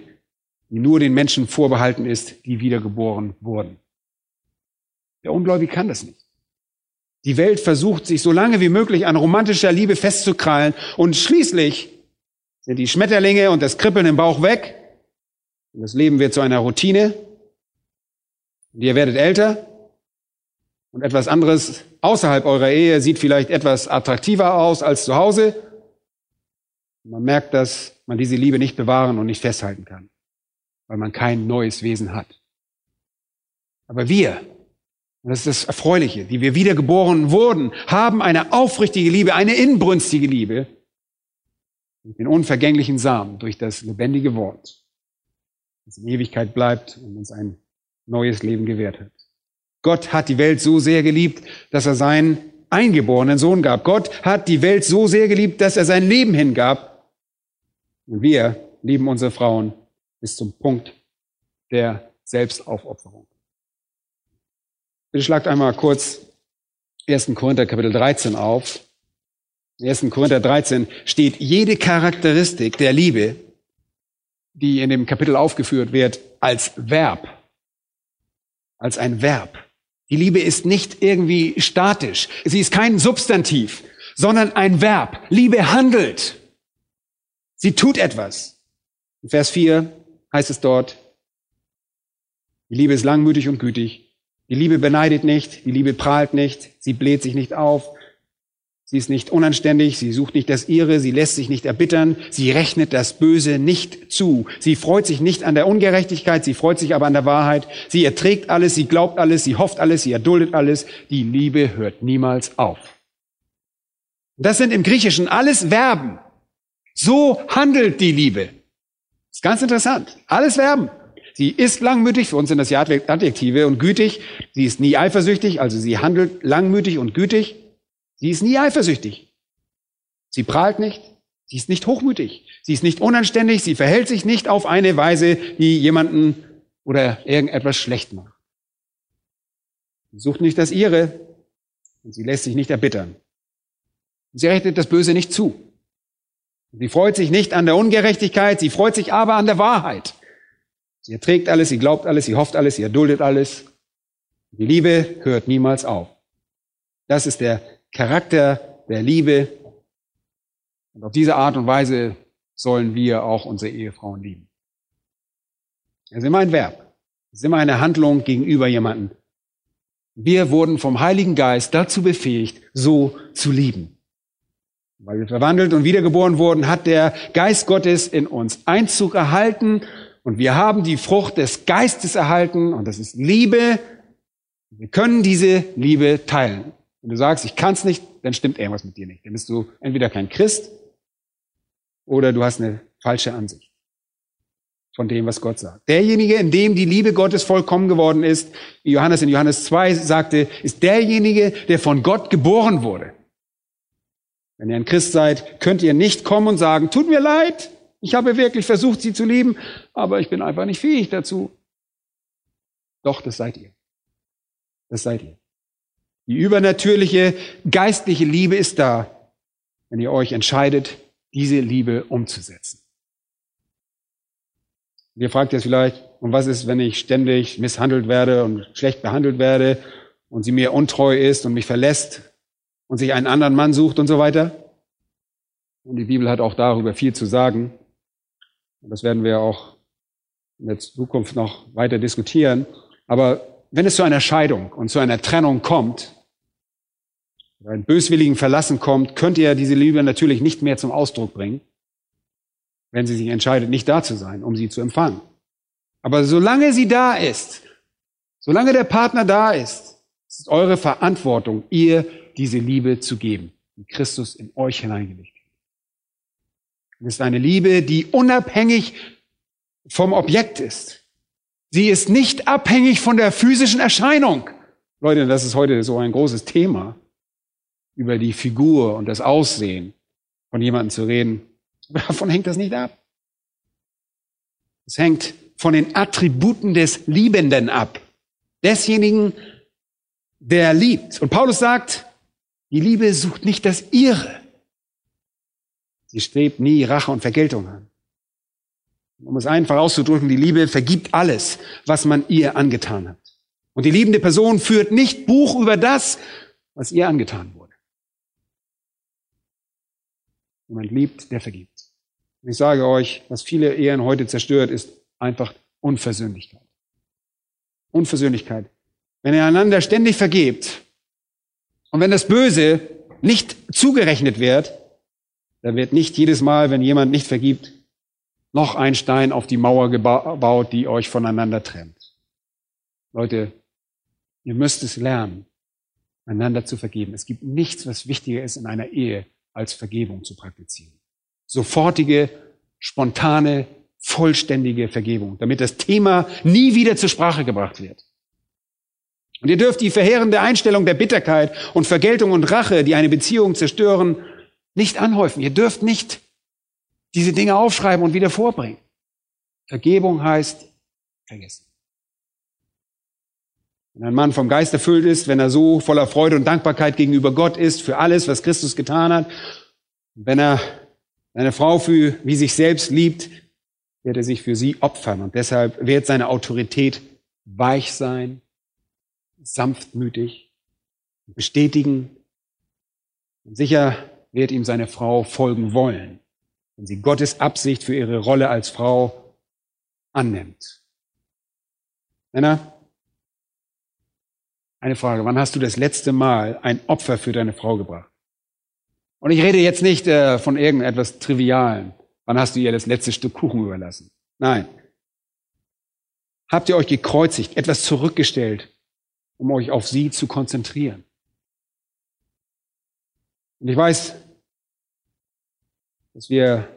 die nur den Menschen vorbehalten ist, die wiedergeboren wurden. Der Ungläubige kann das nicht. Die Welt versucht sich so lange wie möglich an romantischer Liebe festzukrallen und schließlich sind die Schmetterlinge und das Kribbeln im Bauch weg und das Leben wird zu einer Routine und ihr werdet älter und etwas anderes außerhalb eurer Ehe sieht vielleicht etwas attraktiver aus als zu Hause. Man merkt, dass man diese Liebe nicht bewahren und nicht festhalten kann, weil man kein neues Wesen hat. Aber wir, und das ist das Erfreuliche, die wir wiedergeboren wurden, haben eine aufrichtige Liebe, eine inbrünstige Liebe, den unvergänglichen Samen durch das lebendige Wort, das in Ewigkeit bleibt und uns ein neues Leben gewährt hat. Gott hat die Welt so sehr geliebt, dass er seinen eingeborenen Sohn gab. Gott hat die Welt so sehr geliebt, dass er sein Leben hingab. Und wir lieben unsere Frauen bis zum Punkt der Selbstaufopferung. Bitte schlagt einmal kurz 1. Korinther Kapitel 13 auf. In 1. Korinther 13 steht jede Charakteristik der Liebe, die in dem Kapitel aufgeführt wird, als Verb. Als ein Verb. Die Liebe ist nicht irgendwie statisch. Sie ist kein Substantiv, sondern ein Verb. Liebe handelt. Sie tut etwas. In Vers 4 heißt es dort, die Liebe ist langmütig und gütig. Die Liebe beneidet nicht, die Liebe prahlt nicht, sie bläht sich nicht auf, Sie ist nicht unanständig, sie sucht nicht das Ihre, sie lässt sich nicht erbittern, sie rechnet das Böse nicht zu. Sie freut sich nicht an der Ungerechtigkeit, sie freut sich aber an der Wahrheit. Sie erträgt alles, sie glaubt alles, sie hofft alles, sie erduldet alles. Die Liebe hört niemals auf. Das sind im Griechischen alles Verben. So handelt die Liebe. Ist ganz interessant. Alles Verben. Sie ist langmütig, für uns sind das ja Adjektive, und gütig. Sie ist nie eifersüchtig, also sie handelt langmütig und gütig. Sie ist nie eifersüchtig. Sie prahlt nicht. Sie ist nicht hochmütig. Sie ist nicht unanständig. Sie verhält sich nicht auf eine Weise, die jemanden oder irgendetwas schlecht macht. Sie sucht nicht das ihre und sie lässt sich nicht erbittern. Sie rechnet das Böse nicht zu. Sie freut sich nicht an der Ungerechtigkeit, sie freut sich aber an der Wahrheit. Sie erträgt alles, sie glaubt alles, sie hofft alles, sie erduldet alles. Die Liebe hört niemals auf. Das ist der Charakter der Liebe. Und auf diese Art und Weise sollen wir auch unsere Ehefrauen lieben. Es ist immer ein Verb. Es ist immer eine Handlung gegenüber jemandem. Wir wurden vom Heiligen Geist dazu befähigt, so zu lieben. Weil wir verwandelt und wiedergeboren wurden, hat der Geist Gottes in uns Einzug erhalten und wir haben die Frucht des Geistes erhalten und das ist Liebe. Wir können diese Liebe teilen. Wenn du sagst, ich kann es nicht, dann stimmt irgendwas mit dir nicht. Dann bist du entweder kein Christ oder du hast eine falsche Ansicht von dem, was Gott sagt. Derjenige, in dem die Liebe Gottes vollkommen geworden ist, Johannes in Johannes 2 sagte, ist derjenige, der von Gott geboren wurde. Wenn ihr ein Christ seid, könnt ihr nicht kommen und sagen, tut mir leid, ich habe wirklich versucht, sie zu lieben, aber ich bin einfach nicht fähig dazu. Doch, das seid ihr. Das seid ihr. Die übernatürliche geistliche Liebe ist da, wenn ihr euch entscheidet, diese Liebe umzusetzen. Und ihr fragt jetzt vielleicht, und was ist, wenn ich ständig misshandelt werde und schlecht behandelt werde und sie mir untreu ist und mich verlässt und sich einen anderen Mann sucht und so weiter? Und die Bibel hat auch darüber viel zu sagen. Und das werden wir auch in der Zukunft noch weiter diskutieren. Aber wenn es zu einer Scheidung und zu einer Trennung kommt, einen böswilligen Verlassen kommt, könnt ihr diese Liebe natürlich nicht mehr zum Ausdruck bringen, wenn sie sich entscheidet, nicht da zu sein, um sie zu empfangen. Aber solange sie da ist, solange der Partner da ist, ist es eure Verantwortung, ihr diese Liebe zu geben, die Christus in euch hineingelegt hat. Es ist eine Liebe, die unabhängig vom Objekt ist. Sie ist nicht abhängig von der physischen Erscheinung. Leute, das ist heute so ein großes Thema, über die Figur und das Aussehen von jemandem zu reden. [LAUGHS] Davon hängt das nicht ab. Es hängt von den Attributen des Liebenden ab. Desjenigen, der liebt. Und Paulus sagt, die Liebe sucht nicht das ihre. Sie strebt nie Rache und Vergeltung an. Um es einfach auszudrücken, die Liebe vergibt alles, was man ihr angetan hat. Und die liebende Person führt nicht Buch über das, was ihr angetan wurde. Jemand liebt, der vergibt. Und ich sage euch, was viele Ehen heute zerstört, ist einfach Unversöhnlichkeit. Unversöhnlichkeit. Wenn ihr einander ständig vergebt und wenn das Böse nicht zugerechnet wird, dann wird nicht jedes Mal, wenn jemand nicht vergibt, noch ein Stein auf die Mauer gebaut, die euch voneinander trennt. Leute, ihr müsst es lernen, einander zu vergeben. Es gibt nichts, was wichtiger ist in einer Ehe, als Vergebung zu praktizieren. Sofortige, spontane, vollständige Vergebung, damit das Thema nie wieder zur Sprache gebracht wird. Und ihr dürft die verheerende Einstellung der Bitterkeit und Vergeltung und Rache, die eine Beziehung zerstören, nicht anhäufen. Ihr dürft nicht diese Dinge aufschreiben und wieder vorbringen. Vergebung heißt vergessen. Wenn ein Mann vom Geist erfüllt ist, wenn er so voller Freude und Dankbarkeit gegenüber Gott ist für alles, was Christus getan hat, wenn er eine Frau für wie sich selbst liebt, wird er sich für sie opfern und deshalb wird seine Autorität weich sein, sanftmütig, bestätigen. Und sicher wird ihm seine Frau folgen wollen wenn sie Gottes Absicht für ihre Rolle als Frau annimmt. Männer, eine Frage, wann hast du das letzte Mal ein Opfer für deine Frau gebracht? Und ich rede jetzt nicht äh, von irgendetwas Trivialen. Wann hast du ihr das letzte Stück Kuchen überlassen? Nein. Habt ihr euch gekreuzigt, etwas zurückgestellt, um euch auf sie zu konzentrieren? Und ich weiß, dass wir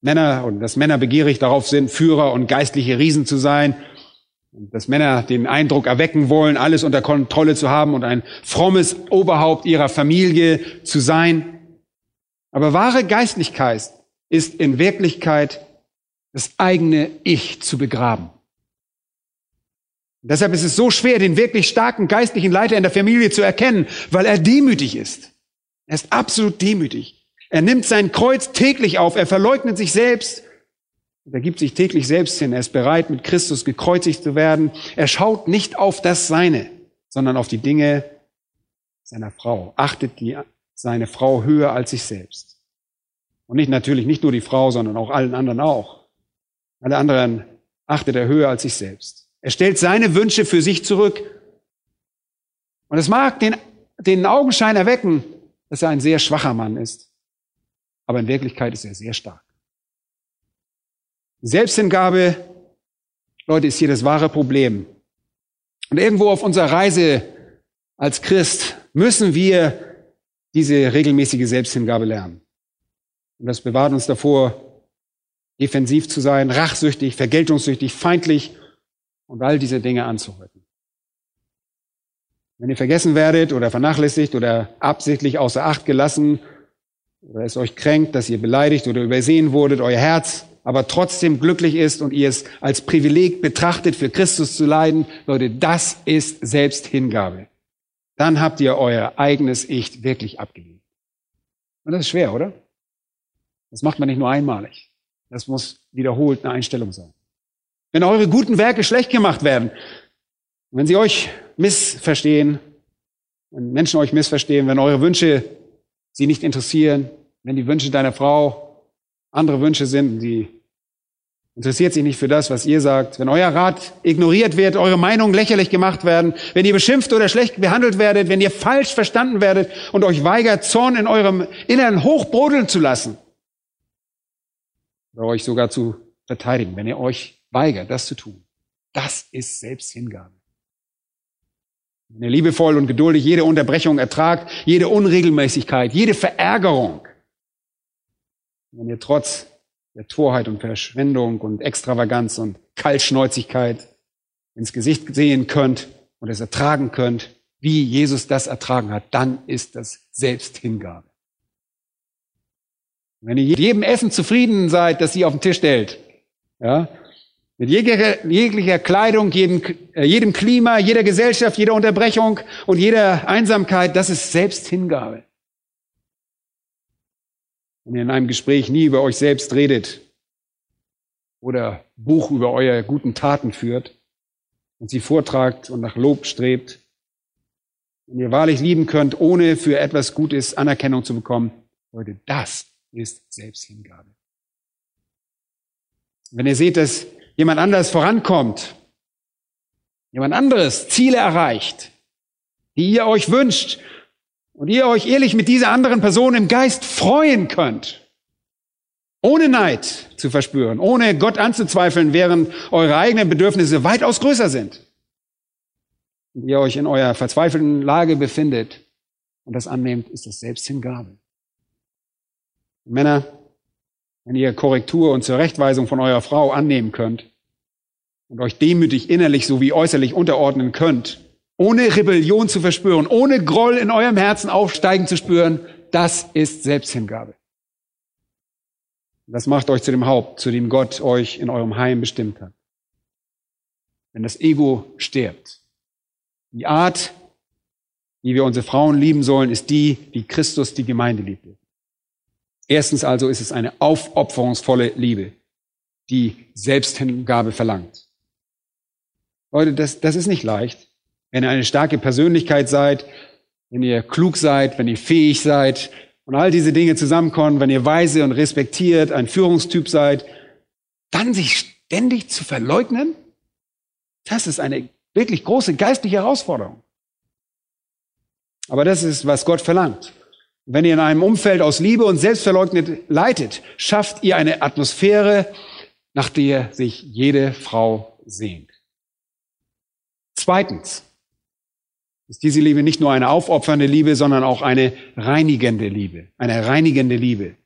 Männer und dass Männer begierig darauf sind, Führer und geistliche Riesen zu sein. Und dass Männer den Eindruck erwecken wollen, alles unter Kontrolle zu haben und ein frommes Oberhaupt ihrer Familie zu sein. Aber wahre Geistlichkeit ist in Wirklichkeit das eigene Ich zu begraben. Und deshalb ist es so schwer, den wirklich starken geistlichen Leiter in der Familie zu erkennen, weil er demütig ist. Er ist absolut demütig. Er nimmt sein Kreuz täglich auf, er verleugnet sich selbst, er gibt sich täglich selbst hin, er ist bereit, mit Christus gekreuzigt zu werden. Er schaut nicht auf das Seine, sondern auf die Dinge seiner Frau, achtet die, seine Frau höher als sich selbst. Und nicht natürlich nicht nur die Frau, sondern auch allen anderen auch. Alle anderen achtet er höher als sich selbst. Er stellt seine Wünsche für sich zurück. Und es mag den, den Augenschein erwecken, dass er ein sehr schwacher Mann ist aber in Wirklichkeit ist er sehr stark. Selbsthingabe, Leute, ist hier das wahre Problem. Und irgendwo auf unserer Reise als Christ müssen wir diese regelmäßige Selbsthingabe lernen. Und das bewahrt uns davor, defensiv zu sein, rachsüchtig, vergeltungssüchtig, feindlich und all diese Dinge anzuhäuten. Wenn ihr vergessen werdet oder vernachlässigt oder absichtlich außer Acht gelassen oder es euch kränkt, dass ihr beleidigt oder übersehen wurdet, euer Herz aber trotzdem glücklich ist und ihr es als Privileg betrachtet, für Christus zu leiden, Leute, das ist Selbsthingabe. Dann habt ihr euer eigenes Ich wirklich abgelehnt. Und das ist schwer, oder? Das macht man nicht nur einmalig. Das muss wiederholt eine Einstellung sein. Wenn eure guten Werke schlecht gemacht werden, wenn sie euch missverstehen, wenn Menschen euch missverstehen, wenn eure Wünsche sie nicht interessieren, wenn die Wünsche deiner Frau andere Wünsche sind, die interessiert sich nicht für das, was ihr sagt, wenn euer Rat ignoriert wird, eure Meinungen lächerlich gemacht werden, wenn ihr beschimpft oder schlecht behandelt werdet, wenn ihr falsch verstanden werdet und euch weigert, Zorn in eurem Innern hochbrodeln zu lassen, oder euch sogar zu verteidigen, wenn ihr euch weigert, das zu tun, das ist Selbsthingabe. Wenn ihr liebevoll und geduldig jede Unterbrechung ertragt, jede Unregelmäßigkeit, jede Verärgerung, wenn ihr trotz der Torheit und Verschwendung und Extravaganz und Kaltschnäuzigkeit ins Gesicht sehen könnt und es ertragen könnt, wie Jesus das ertragen hat, dann ist das Selbsthingabe. Wenn ihr jedem Essen zufrieden seid, das sie auf den Tisch stellt, ja, mit jeglicher, jeglicher Kleidung, jedem, äh, jedem Klima, jeder Gesellschaft, jeder Unterbrechung und jeder Einsamkeit, das ist Selbsthingabe. Wenn ihr in einem Gespräch nie über euch selbst redet oder Buch über eure guten Taten führt und sie vortragt und nach Lob strebt, wenn ihr wahrlich lieben könnt, ohne für etwas Gutes Anerkennung zu bekommen, Leute, das ist Selbsthingabe. Wenn ihr seht, dass jemand anderes vorankommt, jemand anderes Ziele erreicht, die ihr euch wünscht und ihr euch ehrlich mit dieser anderen Person im Geist freuen könnt, ohne Neid zu verspüren, ohne Gott anzuzweifeln, während eure eigenen Bedürfnisse weitaus größer sind und ihr euch in eurer verzweifelten Lage befindet und das annehmt, ist das Selbsthingabe. Männer, wenn ihr Korrektur und Zurechtweisung von eurer Frau annehmen könnt und euch demütig innerlich sowie äußerlich unterordnen könnt, ohne Rebellion zu verspüren, ohne Groll in eurem Herzen aufsteigen zu spüren, das ist Selbsthingabe. Das macht euch zu dem Haupt, zu dem Gott euch in eurem Heim bestimmt hat. Wenn das Ego stirbt. Die Art, wie wir unsere Frauen lieben sollen, ist die, wie Christus die Gemeinde liebte. Erstens also ist es eine aufopferungsvolle Liebe, die Selbsthingabe verlangt. Leute, das, das ist nicht leicht. Wenn ihr eine starke Persönlichkeit seid, wenn ihr klug seid, wenn ihr fähig seid und all diese Dinge zusammenkommen, wenn ihr weise und respektiert, ein Führungstyp seid, dann sich ständig zu verleugnen, das ist eine wirklich große geistliche Herausforderung. Aber das ist, was Gott verlangt. Wenn ihr in einem Umfeld aus Liebe und Selbstverleugnet leitet, schafft ihr eine Atmosphäre, nach der sich jede Frau sehnt. Zweitens ist diese Liebe nicht nur eine aufopfernde Liebe, sondern auch eine reinigende Liebe. Eine reinigende Liebe.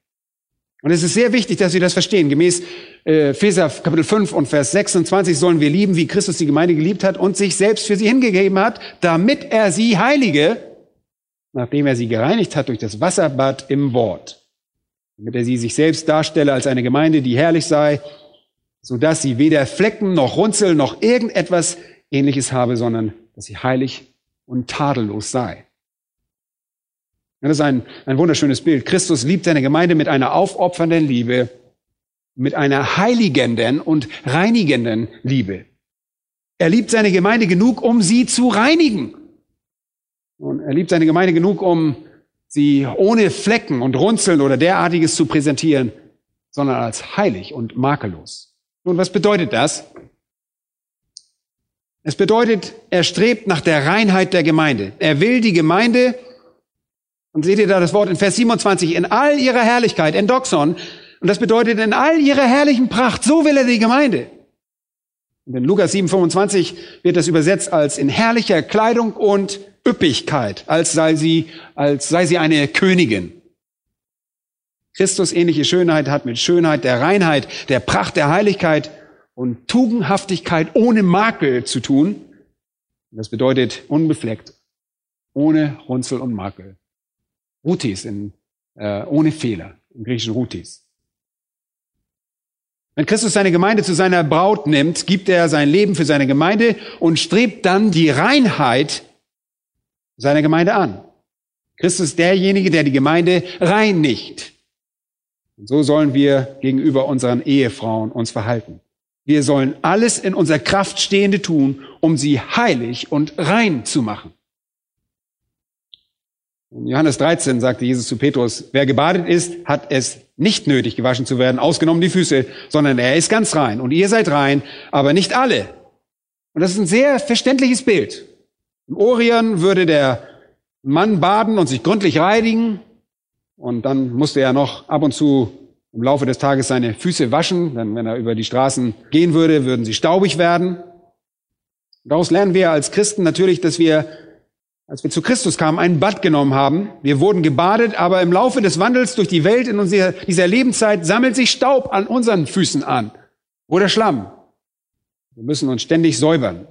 Und es ist sehr wichtig, dass wir das verstehen. Gemäß äh, Epheser Kapitel 5 und Vers 26 sollen wir lieben, wie Christus die Gemeinde geliebt hat und sich selbst für sie hingegeben hat, damit er sie heilige nachdem er sie gereinigt hat durch das Wasserbad im Wort, damit er sie sich selbst darstelle als eine Gemeinde, die herrlich sei, so dass sie weder Flecken noch Runzel noch irgendetwas ähnliches habe, sondern dass sie heilig und tadellos sei. Das ist ein, ein wunderschönes Bild. Christus liebt seine Gemeinde mit einer aufopfernden Liebe, mit einer heiligenden und reinigenden Liebe. Er liebt seine Gemeinde genug, um sie zu reinigen. Und er liebt seine Gemeinde genug, um sie ohne Flecken und Runzeln oder derartiges zu präsentieren, sondern als heilig und makellos. Nun, was bedeutet das? Es bedeutet, er strebt nach der Reinheit der Gemeinde. Er will die Gemeinde, und seht ihr da das Wort in Vers 27, in all ihrer Herrlichkeit, in Doxon, und das bedeutet in all ihrer herrlichen Pracht, so will er die Gemeinde. Und in Lukas 7, 25 wird das übersetzt als in herrlicher Kleidung und Üppigkeit, als sei sie, als sei sie eine Königin. Christus ähnliche Schönheit hat mit Schönheit der Reinheit, der Pracht der Heiligkeit und Tugendhaftigkeit ohne Makel zu tun. Das bedeutet unbefleckt, ohne Runzel und Makel. Rutis in, äh, ohne Fehler, im griechischen Rutis. Wenn Christus seine Gemeinde zu seiner Braut nimmt, gibt er sein Leben für seine Gemeinde und strebt dann die Reinheit seiner Gemeinde an. Christus ist derjenige, der die Gemeinde reinigt. Und so sollen wir gegenüber unseren Ehefrauen uns verhalten. Wir sollen alles in unserer Kraft Stehende tun, um sie heilig und rein zu machen. In Johannes 13 sagte Jesus zu Petrus, wer gebadet ist, hat es nicht nötig, gewaschen zu werden, ausgenommen die Füße, sondern er ist ganz rein. Und ihr seid rein, aber nicht alle. Und das ist ein sehr verständliches Bild. Im Orient würde der Mann baden und sich gründlich reinigen. Und dann musste er noch ab und zu im Laufe des Tages seine Füße waschen. Denn wenn er über die Straßen gehen würde, würden sie staubig werden. Daraus lernen wir als Christen natürlich, dass wir als wir zu Christus kamen, ein Bad genommen haben. Wir wurden gebadet, aber im Laufe des Wandels durch die Welt in unserer, dieser Lebenszeit sammelt sich Staub an unseren Füßen an oder Schlamm. Wir müssen uns ständig säubern.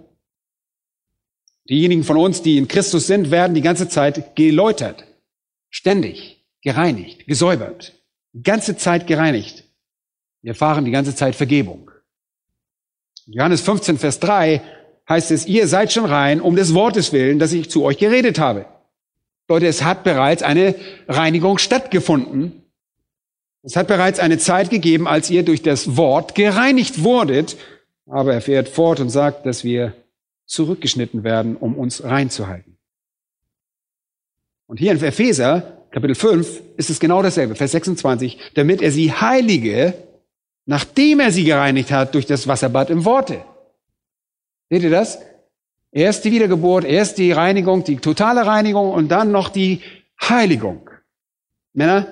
Diejenigen von uns, die in Christus sind, werden die ganze Zeit geläutert, ständig gereinigt, gesäubert, ganze Zeit gereinigt. Wir erfahren die ganze Zeit Vergebung. Johannes 15, Vers 3 heißt es, ihr seid schon rein um des Wortes willen, dass ich zu euch geredet habe. Leute, es hat bereits eine Reinigung stattgefunden. Es hat bereits eine Zeit gegeben, als ihr durch das Wort gereinigt wurdet. Aber er fährt fort und sagt, dass wir zurückgeschnitten werden, um uns reinzuhalten. Und hier in Epheser, Kapitel 5, ist es genau dasselbe, Vers 26, damit er sie heilige, nachdem er sie gereinigt hat durch das Wasserbad im Worte. Seht ihr das? Erst die Wiedergeburt, erst die Reinigung, die totale Reinigung und dann noch die Heiligung. Männer,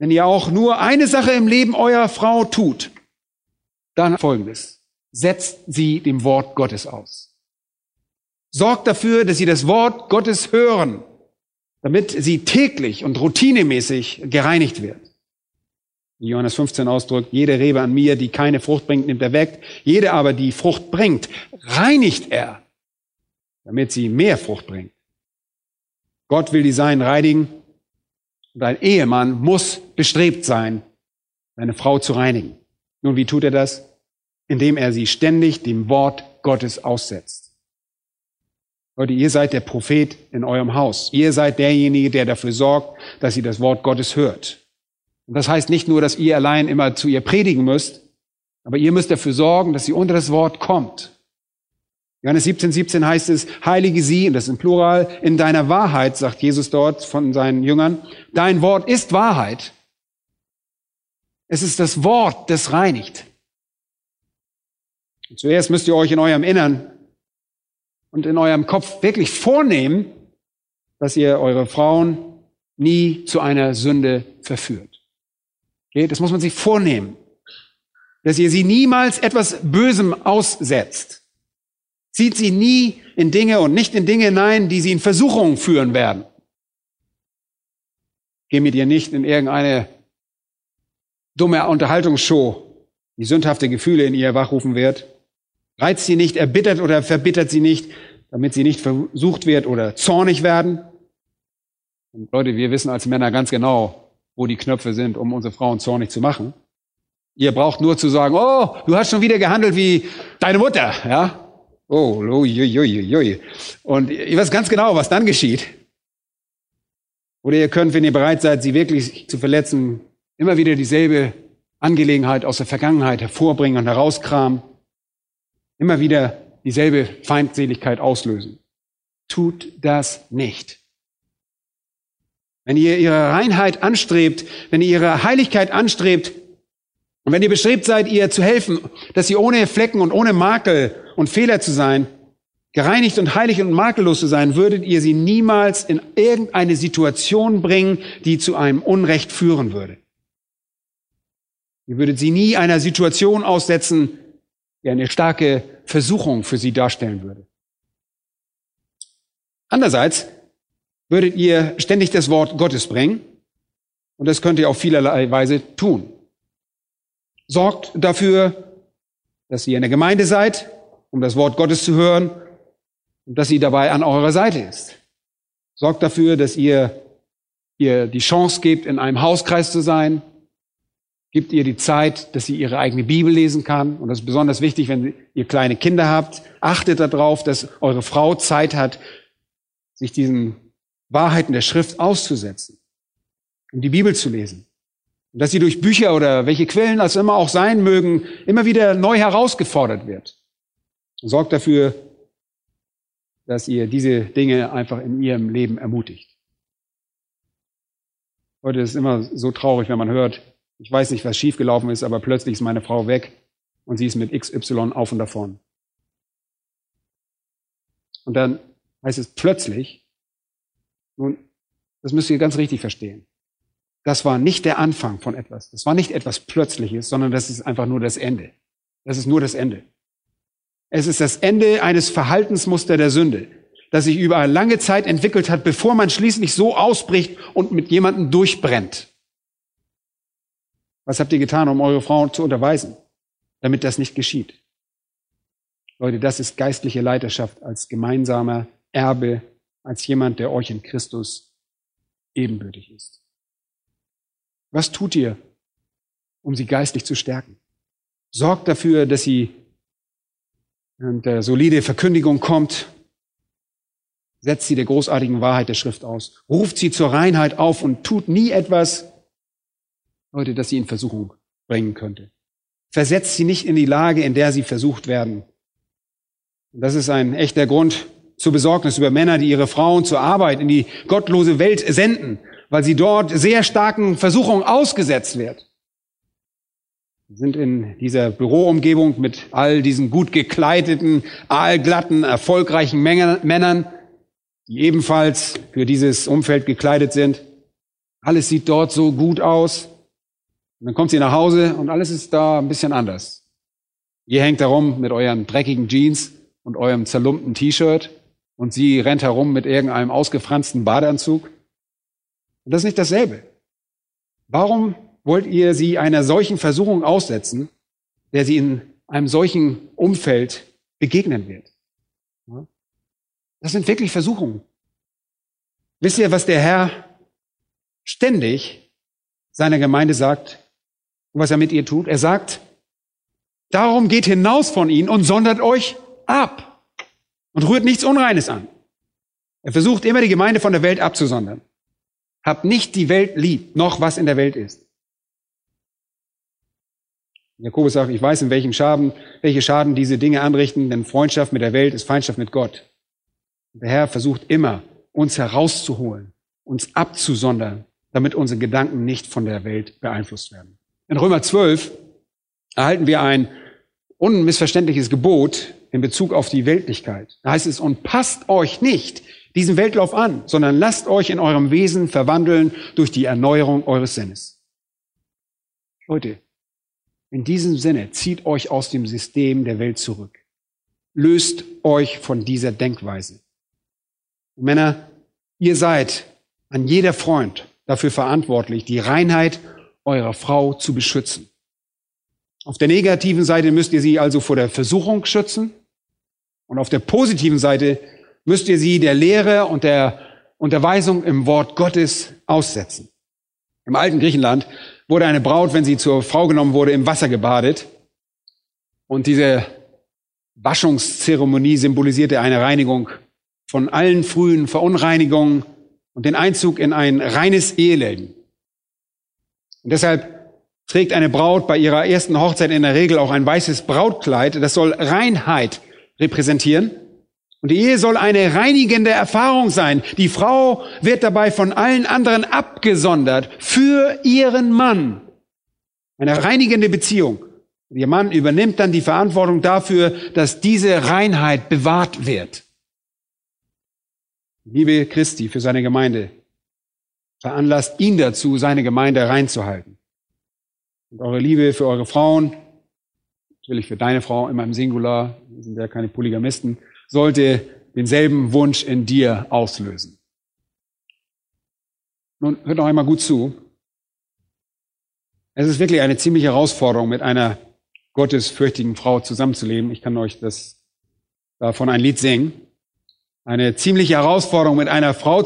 wenn ihr auch nur eine Sache im Leben eurer Frau tut, dann folgendes. Setzt sie dem Wort Gottes aus. Sorgt dafür, dass sie das Wort Gottes hören, damit sie täglich und routinemäßig gereinigt wird. Johannes 15 ausdrückt, jede Rebe an mir, die keine Frucht bringt, nimmt er weg. Jede aber, die Frucht bringt, reinigt er, damit sie mehr Frucht bringt. Gott will die Seinen reinigen und ein Ehemann muss bestrebt sein, seine Frau zu reinigen. Nun, wie tut er das? Indem er sie ständig dem Wort Gottes aussetzt. Leute, ihr seid der Prophet in eurem Haus. Ihr seid derjenige, der dafür sorgt, dass sie das Wort Gottes hört. Und das heißt nicht nur, dass ihr allein immer zu ihr predigen müsst, aber ihr müsst dafür sorgen, dass sie unter das Wort kommt. Johannes 17, 17 heißt es, heilige sie, und das ist im Plural, in deiner Wahrheit, sagt Jesus dort von seinen Jüngern. Dein Wort ist Wahrheit. Es ist das Wort, das reinigt. Und zuerst müsst ihr euch in eurem Innern und in eurem Kopf wirklich vornehmen, dass ihr eure Frauen nie zu einer Sünde verführt. Okay, das muss man sich vornehmen. Dass ihr sie niemals etwas Bösem aussetzt. Zieht sie nie in Dinge und nicht in Dinge hinein, die sie in Versuchungen führen werden. Geh mit ihr nicht in irgendeine dumme Unterhaltungsshow, die sündhafte Gefühle in ihr wachrufen wird. Reizt sie nicht, erbittert oder verbittert sie nicht, damit sie nicht versucht wird oder zornig werden. Und Leute, wir wissen als Männer ganz genau, wo die Knöpfe sind, um unsere Frauen zornig zu machen. Ihr braucht nur zu sagen, oh, du hast schon wieder gehandelt wie deine Mutter, ja? Oh, uiuiuiui. Und ihr wisst ganz genau, was dann geschieht. Oder ihr könnt, wenn ihr bereit seid, sie wirklich zu verletzen, immer wieder dieselbe Angelegenheit aus der Vergangenheit hervorbringen und herauskramen. Immer wieder dieselbe Feindseligkeit auslösen. Tut das nicht. Wenn ihr ihre Reinheit anstrebt, wenn ihr ihre Heiligkeit anstrebt und wenn ihr bestrebt seid, ihr zu helfen, dass sie ohne Flecken und ohne Makel und Fehler zu sein, gereinigt und heilig und makellos zu sein, würdet ihr sie niemals in irgendeine Situation bringen, die zu einem Unrecht führen würde. Ihr würdet sie nie einer Situation aussetzen, die eine starke Versuchung für sie darstellen würde. Andererseits würdet ihr ständig das Wort Gottes bringen. Und das könnt ihr auf vielerlei Weise tun. Sorgt dafür, dass ihr in der Gemeinde seid, um das Wort Gottes zu hören und dass sie dabei an eurer Seite ist. Sorgt dafür, dass ihr ihr die Chance gebt, in einem Hauskreis zu sein. Gebt ihr die Zeit, dass sie ihre eigene Bibel lesen kann. Und das ist besonders wichtig, wenn ihr kleine Kinder habt. Achtet darauf, dass eure Frau Zeit hat, sich diesen Wahrheiten der Schrift auszusetzen, um die Bibel zu lesen. Und dass sie durch Bücher oder welche Quellen das immer auch sein mögen, immer wieder neu herausgefordert wird. Und sorgt dafür, dass ihr diese Dinge einfach in ihrem Leben ermutigt. Heute ist es immer so traurig, wenn man hört, Ich weiß nicht, was schiefgelaufen ist, aber plötzlich ist meine Frau weg und sie ist mit XY auf und davon. Und dann heißt es plötzlich, nun, das müsst ihr ganz richtig verstehen. Das war nicht der Anfang von etwas. Das war nicht etwas Plötzliches, sondern das ist einfach nur das Ende. Das ist nur das Ende. Es ist das Ende eines Verhaltensmuster der Sünde, das sich über lange Zeit entwickelt hat, bevor man schließlich so ausbricht und mit jemandem durchbrennt. Was habt ihr getan, um eure Frauen zu unterweisen, damit das nicht geschieht? Leute, das ist geistliche Leiterschaft als gemeinsamer Erbe, als jemand, der euch in Christus ebenbürtig ist. Was tut ihr, um sie geistlich zu stärken? Sorgt dafür, dass sie der solide Verkündigung kommt, setzt sie der großartigen Wahrheit der Schrift aus, ruft sie zur Reinheit auf und tut nie etwas, Leute, das sie in Versuchung bringen könnte. Versetzt sie nicht in die Lage, in der sie versucht werden. Und das ist ein echter Grund zur Besorgnis über Männer, die ihre Frauen zur Arbeit in die gottlose Welt senden, weil sie dort sehr starken Versuchungen ausgesetzt wird. Wir sind in dieser Büroumgebung mit all diesen gut gekleideten, aalglatten, erfolgreichen Männern, die ebenfalls für dieses Umfeld gekleidet sind. Alles sieht dort so gut aus. Und dann kommt sie nach Hause und alles ist da ein bisschen anders. Ihr hängt herum mit euren dreckigen Jeans und eurem zerlumpten T-Shirt und sie rennt herum mit irgendeinem ausgefransten Badeanzug. Und das ist nicht dasselbe. Warum wollt ihr sie einer solchen Versuchung aussetzen, der sie in einem solchen Umfeld begegnen wird? Das sind wirklich Versuchungen. Wisst ihr, was der Herr ständig seiner Gemeinde sagt und was er mit ihr tut? Er sagt, darum geht hinaus von ihnen und sondert euch ab und rührt nichts Unreines an. Er versucht immer die Gemeinde von der Welt abzusondern. Habt nicht die Welt lieb, noch was in der Welt ist. Jakobus sagt, ich weiß, in welchem Schaden, welche Schaden diese Dinge anrichten, denn Freundschaft mit der Welt ist Feindschaft mit Gott. Der Herr versucht immer, uns herauszuholen, uns abzusondern, damit unsere Gedanken nicht von der Welt beeinflusst werden. In Römer 12 erhalten wir ein unmissverständliches Gebot in Bezug auf die Weltlichkeit. Da heißt es, und passt euch nicht diesen Weltlauf an, sondern lasst euch in eurem Wesen verwandeln durch die Erneuerung eures Sinnes. Leute, in diesem Sinne, zieht euch aus dem System der Welt zurück. Löst euch von dieser Denkweise. Männer, ihr seid an jeder Freund dafür verantwortlich, die Reinheit eurer Frau zu beschützen. Auf der negativen Seite müsst ihr sie also vor der Versuchung schützen und auf der positiven Seite müsst ihr sie der Lehre und der Unterweisung im Wort Gottes aussetzen. Im alten Griechenland wurde eine Braut, wenn sie zur Frau genommen wurde, im Wasser gebadet. Und diese Waschungszeremonie symbolisierte eine Reinigung von allen frühen Verunreinigungen und den Einzug in ein reines Eheleben. Und deshalb trägt eine Braut bei ihrer ersten Hochzeit in der Regel auch ein weißes Brautkleid. Das soll Reinheit repräsentieren. Und die Ehe soll eine reinigende Erfahrung sein. Die Frau wird dabei von allen anderen abgesondert für ihren Mann. Eine reinigende Beziehung. Und ihr Mann übernimmt dann die Verantwortung dafür, dass diese Reinheit bewahrt wird. Liebe Christi für seine Gemeinde veranlasst ihn dazu, seine Gemeinde reinzuhalten. Und eure Liebe für eure Frauen, natürlich für deine Frau immer im Singular, wir sind ja keine Polygamisten, sollte denselben Wunsch in dir auslösen. Nun, hört noch einmal gut zu. Es ist wirklich eine ziemliche Herausforderung, mit einer gottesfürchtigen Frau zusammenzuleben. Ich kann euch das davon ein Lied singen. Eine ziemliche Herausforderung, mit einer Frau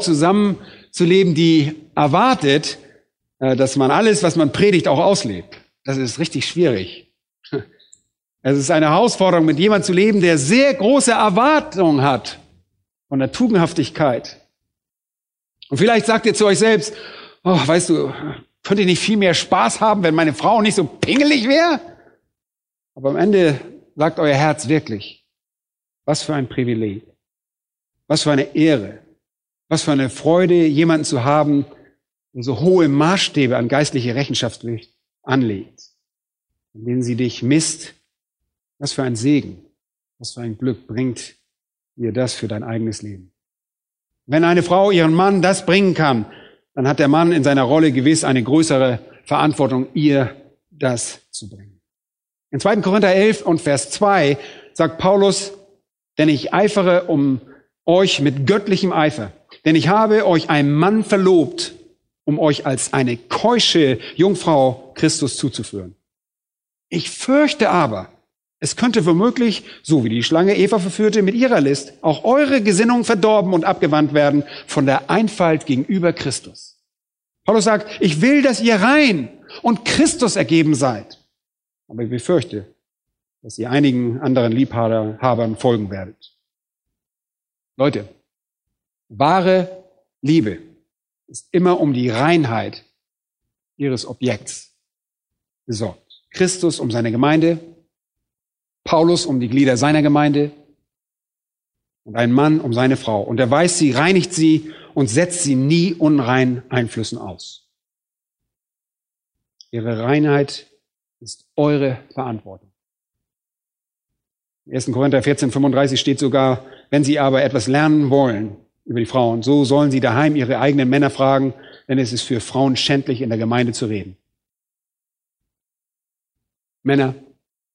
zusammenzuleben, die erwartet, äh, dass man alles, was man predigt, auch auslebt. Das ist richtig schwierig. [LAUGHS] Es ist eine Herausforderung, mit jemandem zu leben, der sehr große Erwartungen hat von der Tugendhaftigkeit. Und vielleicht sagt ihr zu euch selbst, oh, weißt du, könnte ich nicht viel mehr Spaß haben, wenn meine Frau nicht so pingelig wäre? Aber am Ende sagt euer Herz wirklich, was für ein Privileg, was für eine Ehre, was für eine Freude, jemanden zu haben, der so hohe Maßstäbe an geistliche Rechenschaft legt anlegt, in denen sie dich misst, was für ein Segen, was für ein Glück bringt dir das für dein eigenes Leben. Wenn eine Frau ihren Mann das bringen kann, dann hat der Mann in seiner Rolle gewiss eine größere Verantwortung, ihr das zu bringen. In 2. Korinther 11 und Vers 2 sagt Paulus, denn ich eifere um euch mit göttlichem Eifer, denn ich habe euch einem Mann verlobt, um euch als eine keusche Jungfrau Christus zuzuführen. Ich fürchte aber, es könnte womöglich, so wie die Schlange Eva verführte mit ihrer List, auch eure Gesinnung verdorben und abgewandt werden von der Einfalt gegenüber Christus. Paulus sagt, ich will, dass ihr rein und Christus ergeben seid. Aber ich befürchte, dass ihr einigen anderen Liebhabern folgen werdet. Leute, wahre Liebe ist immer um die Reinheit ihres Objekts besorgt. Christus um seine Gemeinde, Paulus um die Glieder seiner Gemeinde und ein Mann um seine Frau. Und er weiß sie, reinigt sie und setzt sie nie unrein Einflüssen aus. Ihre Reinheit ist eure Verantwortung. 1. Korinther 14, 35 steht sogar, wenn sie aber etwas lernen wollen über die Frauen, so sollen sie daheim ihre eigenen Männer fragen, denn es ist für Frauen schändlich, in der Gemeinde zu reden. Männer,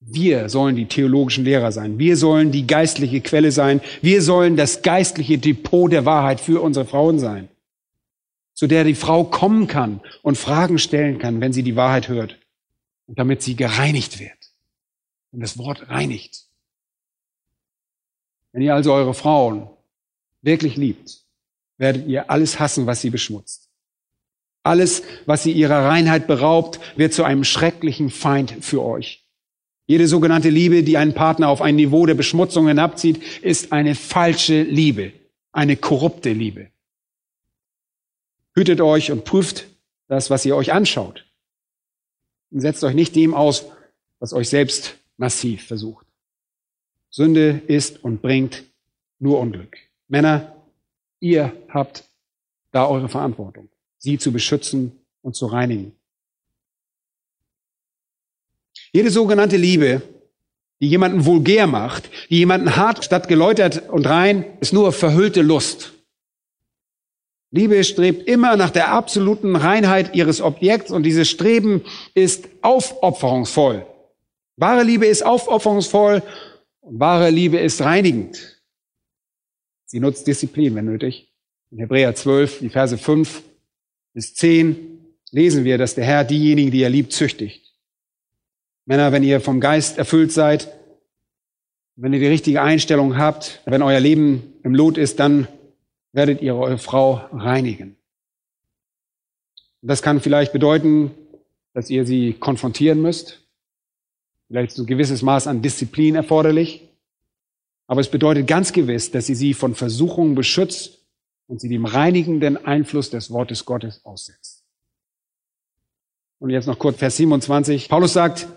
wir sollen die theologischen Lehrer sein. Wir sollen die geistliche Quelle sein. Wir sollen das geistliche Depot der Wahrheit für unsere Frauen sein. Zu der die Frau kommen kann und Fragen stellen kann, wenn sie die Wahrheit hört. Und damit sie gereinigt wird. Und das Wort reinigt. Wenn ihr also eure Frauen wirklich liebt, werdet ihr alles hassen, was sie beschmutzt. Alles, was sie ihrer Reinheit beraubt, wird zu einem schrecklichen Feind für euch. Jede sogenannte Liebe, die einen Partner auf ein Niveau der Beschmutzung hinabzieht, ist eine falsche Liebe, eine korrupte Liebe. Hütet euch und prüft das, was ihr euch anschaut. Und setzt euch nicht dem aus, was euch selbst massiv versucht. Sünde ist und bringt nur Unglück. Männer, ihr habt da eure Verantwortung, sie zu beschützen und zu reinigen. Jede sogenannte Liebe, die jemanden vulgär macht, die jemanden hart statt geläutert und rein, ist nur verhüllte Lust. Liebe strebt immer nach der absoluten Reinheit ihres Objekts und dieses Streben ist aufopferungsvoll. Wahre Liebe ist aufopferungsvoll und wahre Liebe ist reinigend. Sie nutzt Disziplin, wenn nötig. In Hebräer 12, die Verse 5 bis 10 lesen wir, dass der Herr diejenigen, die er liebt, züchtigt. Männer, wenn ihr vom Geist erfüllt seid, wenn ihr die richtige Einstellung habt, wenn euer Leben im Lot ist, dann werdet ihr eure Frau reinigen. Das kann vielleicht bedeuten, dass ihr sie konfrontieren müsst. Vielleicht ist ein gewisses Maß an Disziplin erforderlich. Aber es bedeutet ganz gewiss, dass ihr sie von Versuchungen beschützt und sie dem reinigenden Einfluss des Wortes Gottes aussetzt. Und jetzt noch kurz Vers 27. Paulus sagt,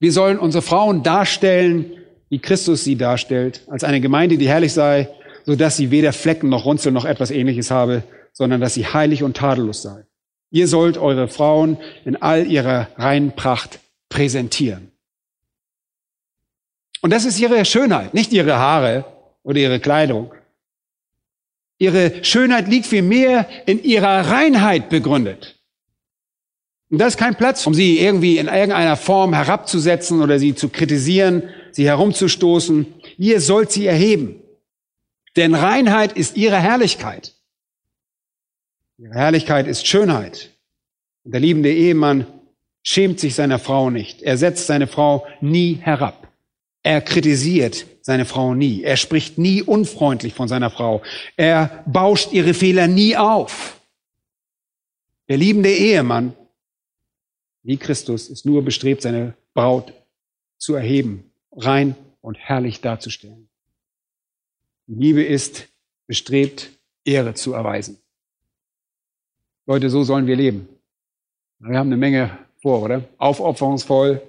wir sollen unsere Frauen darstellen, wie Christus sie darstellt, als eine Gemeinde, die herrlich sei, so dass sie weder Flecken noch Runzel noch etwas ähnliches habe, sondern dass sie heilig und tadellos sei. Ihr sollt eure Frauen in all ihrer reinen Pracht präsentieren. Und das ist ihre Schönheit, nicht ihre Haare oder ihre Kleidung. Ihre Schönheit liegt vielmehr in ihrer Reinheit begründet. Und das ist kein Platz, um sie irgendwie in irgendeiner Form herabzusetzen oder sie zu kritisieren, sie herumzustoßen. Ihr sollt sie erheben. Denn Reinheit ist ihre Herrlichkeit. Ihre Herrlichkeit ist Schönheit. Und der liebende Ehemann schämt sich seiner Frau nicht. Er setzt seine Frau nie herab. Er kritisiert seine Frau nie. Er spricht nie unfreundlich von seiner Frau. Er bauscht ihre Fehler nie auf. Der liebende Ehemann wie Christus ist nur bestrebt, seine Braut zu erheben, rein und herrlich darzustellen. Die Liebe ist bestrebt, Ehre zu erweisen. Leute, so sollen wir leben. Wir haben eine Menge vor, oder? Aufopferungsvoll,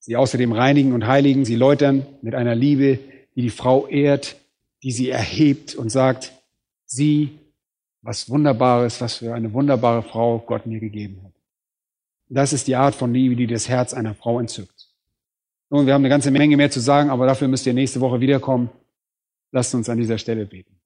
sie außerdem reinigen und heiligen, sie läutern mit einer Liebe, die die Frau ehrt, die sie erhebt und sagt, sie, was Wunderbares, was für eine wunderbare Frau Gott mir gegeben hat. Das ist die Art von Liebe, die das Herz einer Frau entzückt. Nun, wir haben eine ganze Menge mehr zu sagen, aber dafür müsst ihr nächste Woche wiederkommen. Lasst uns an dieser Stelle beten.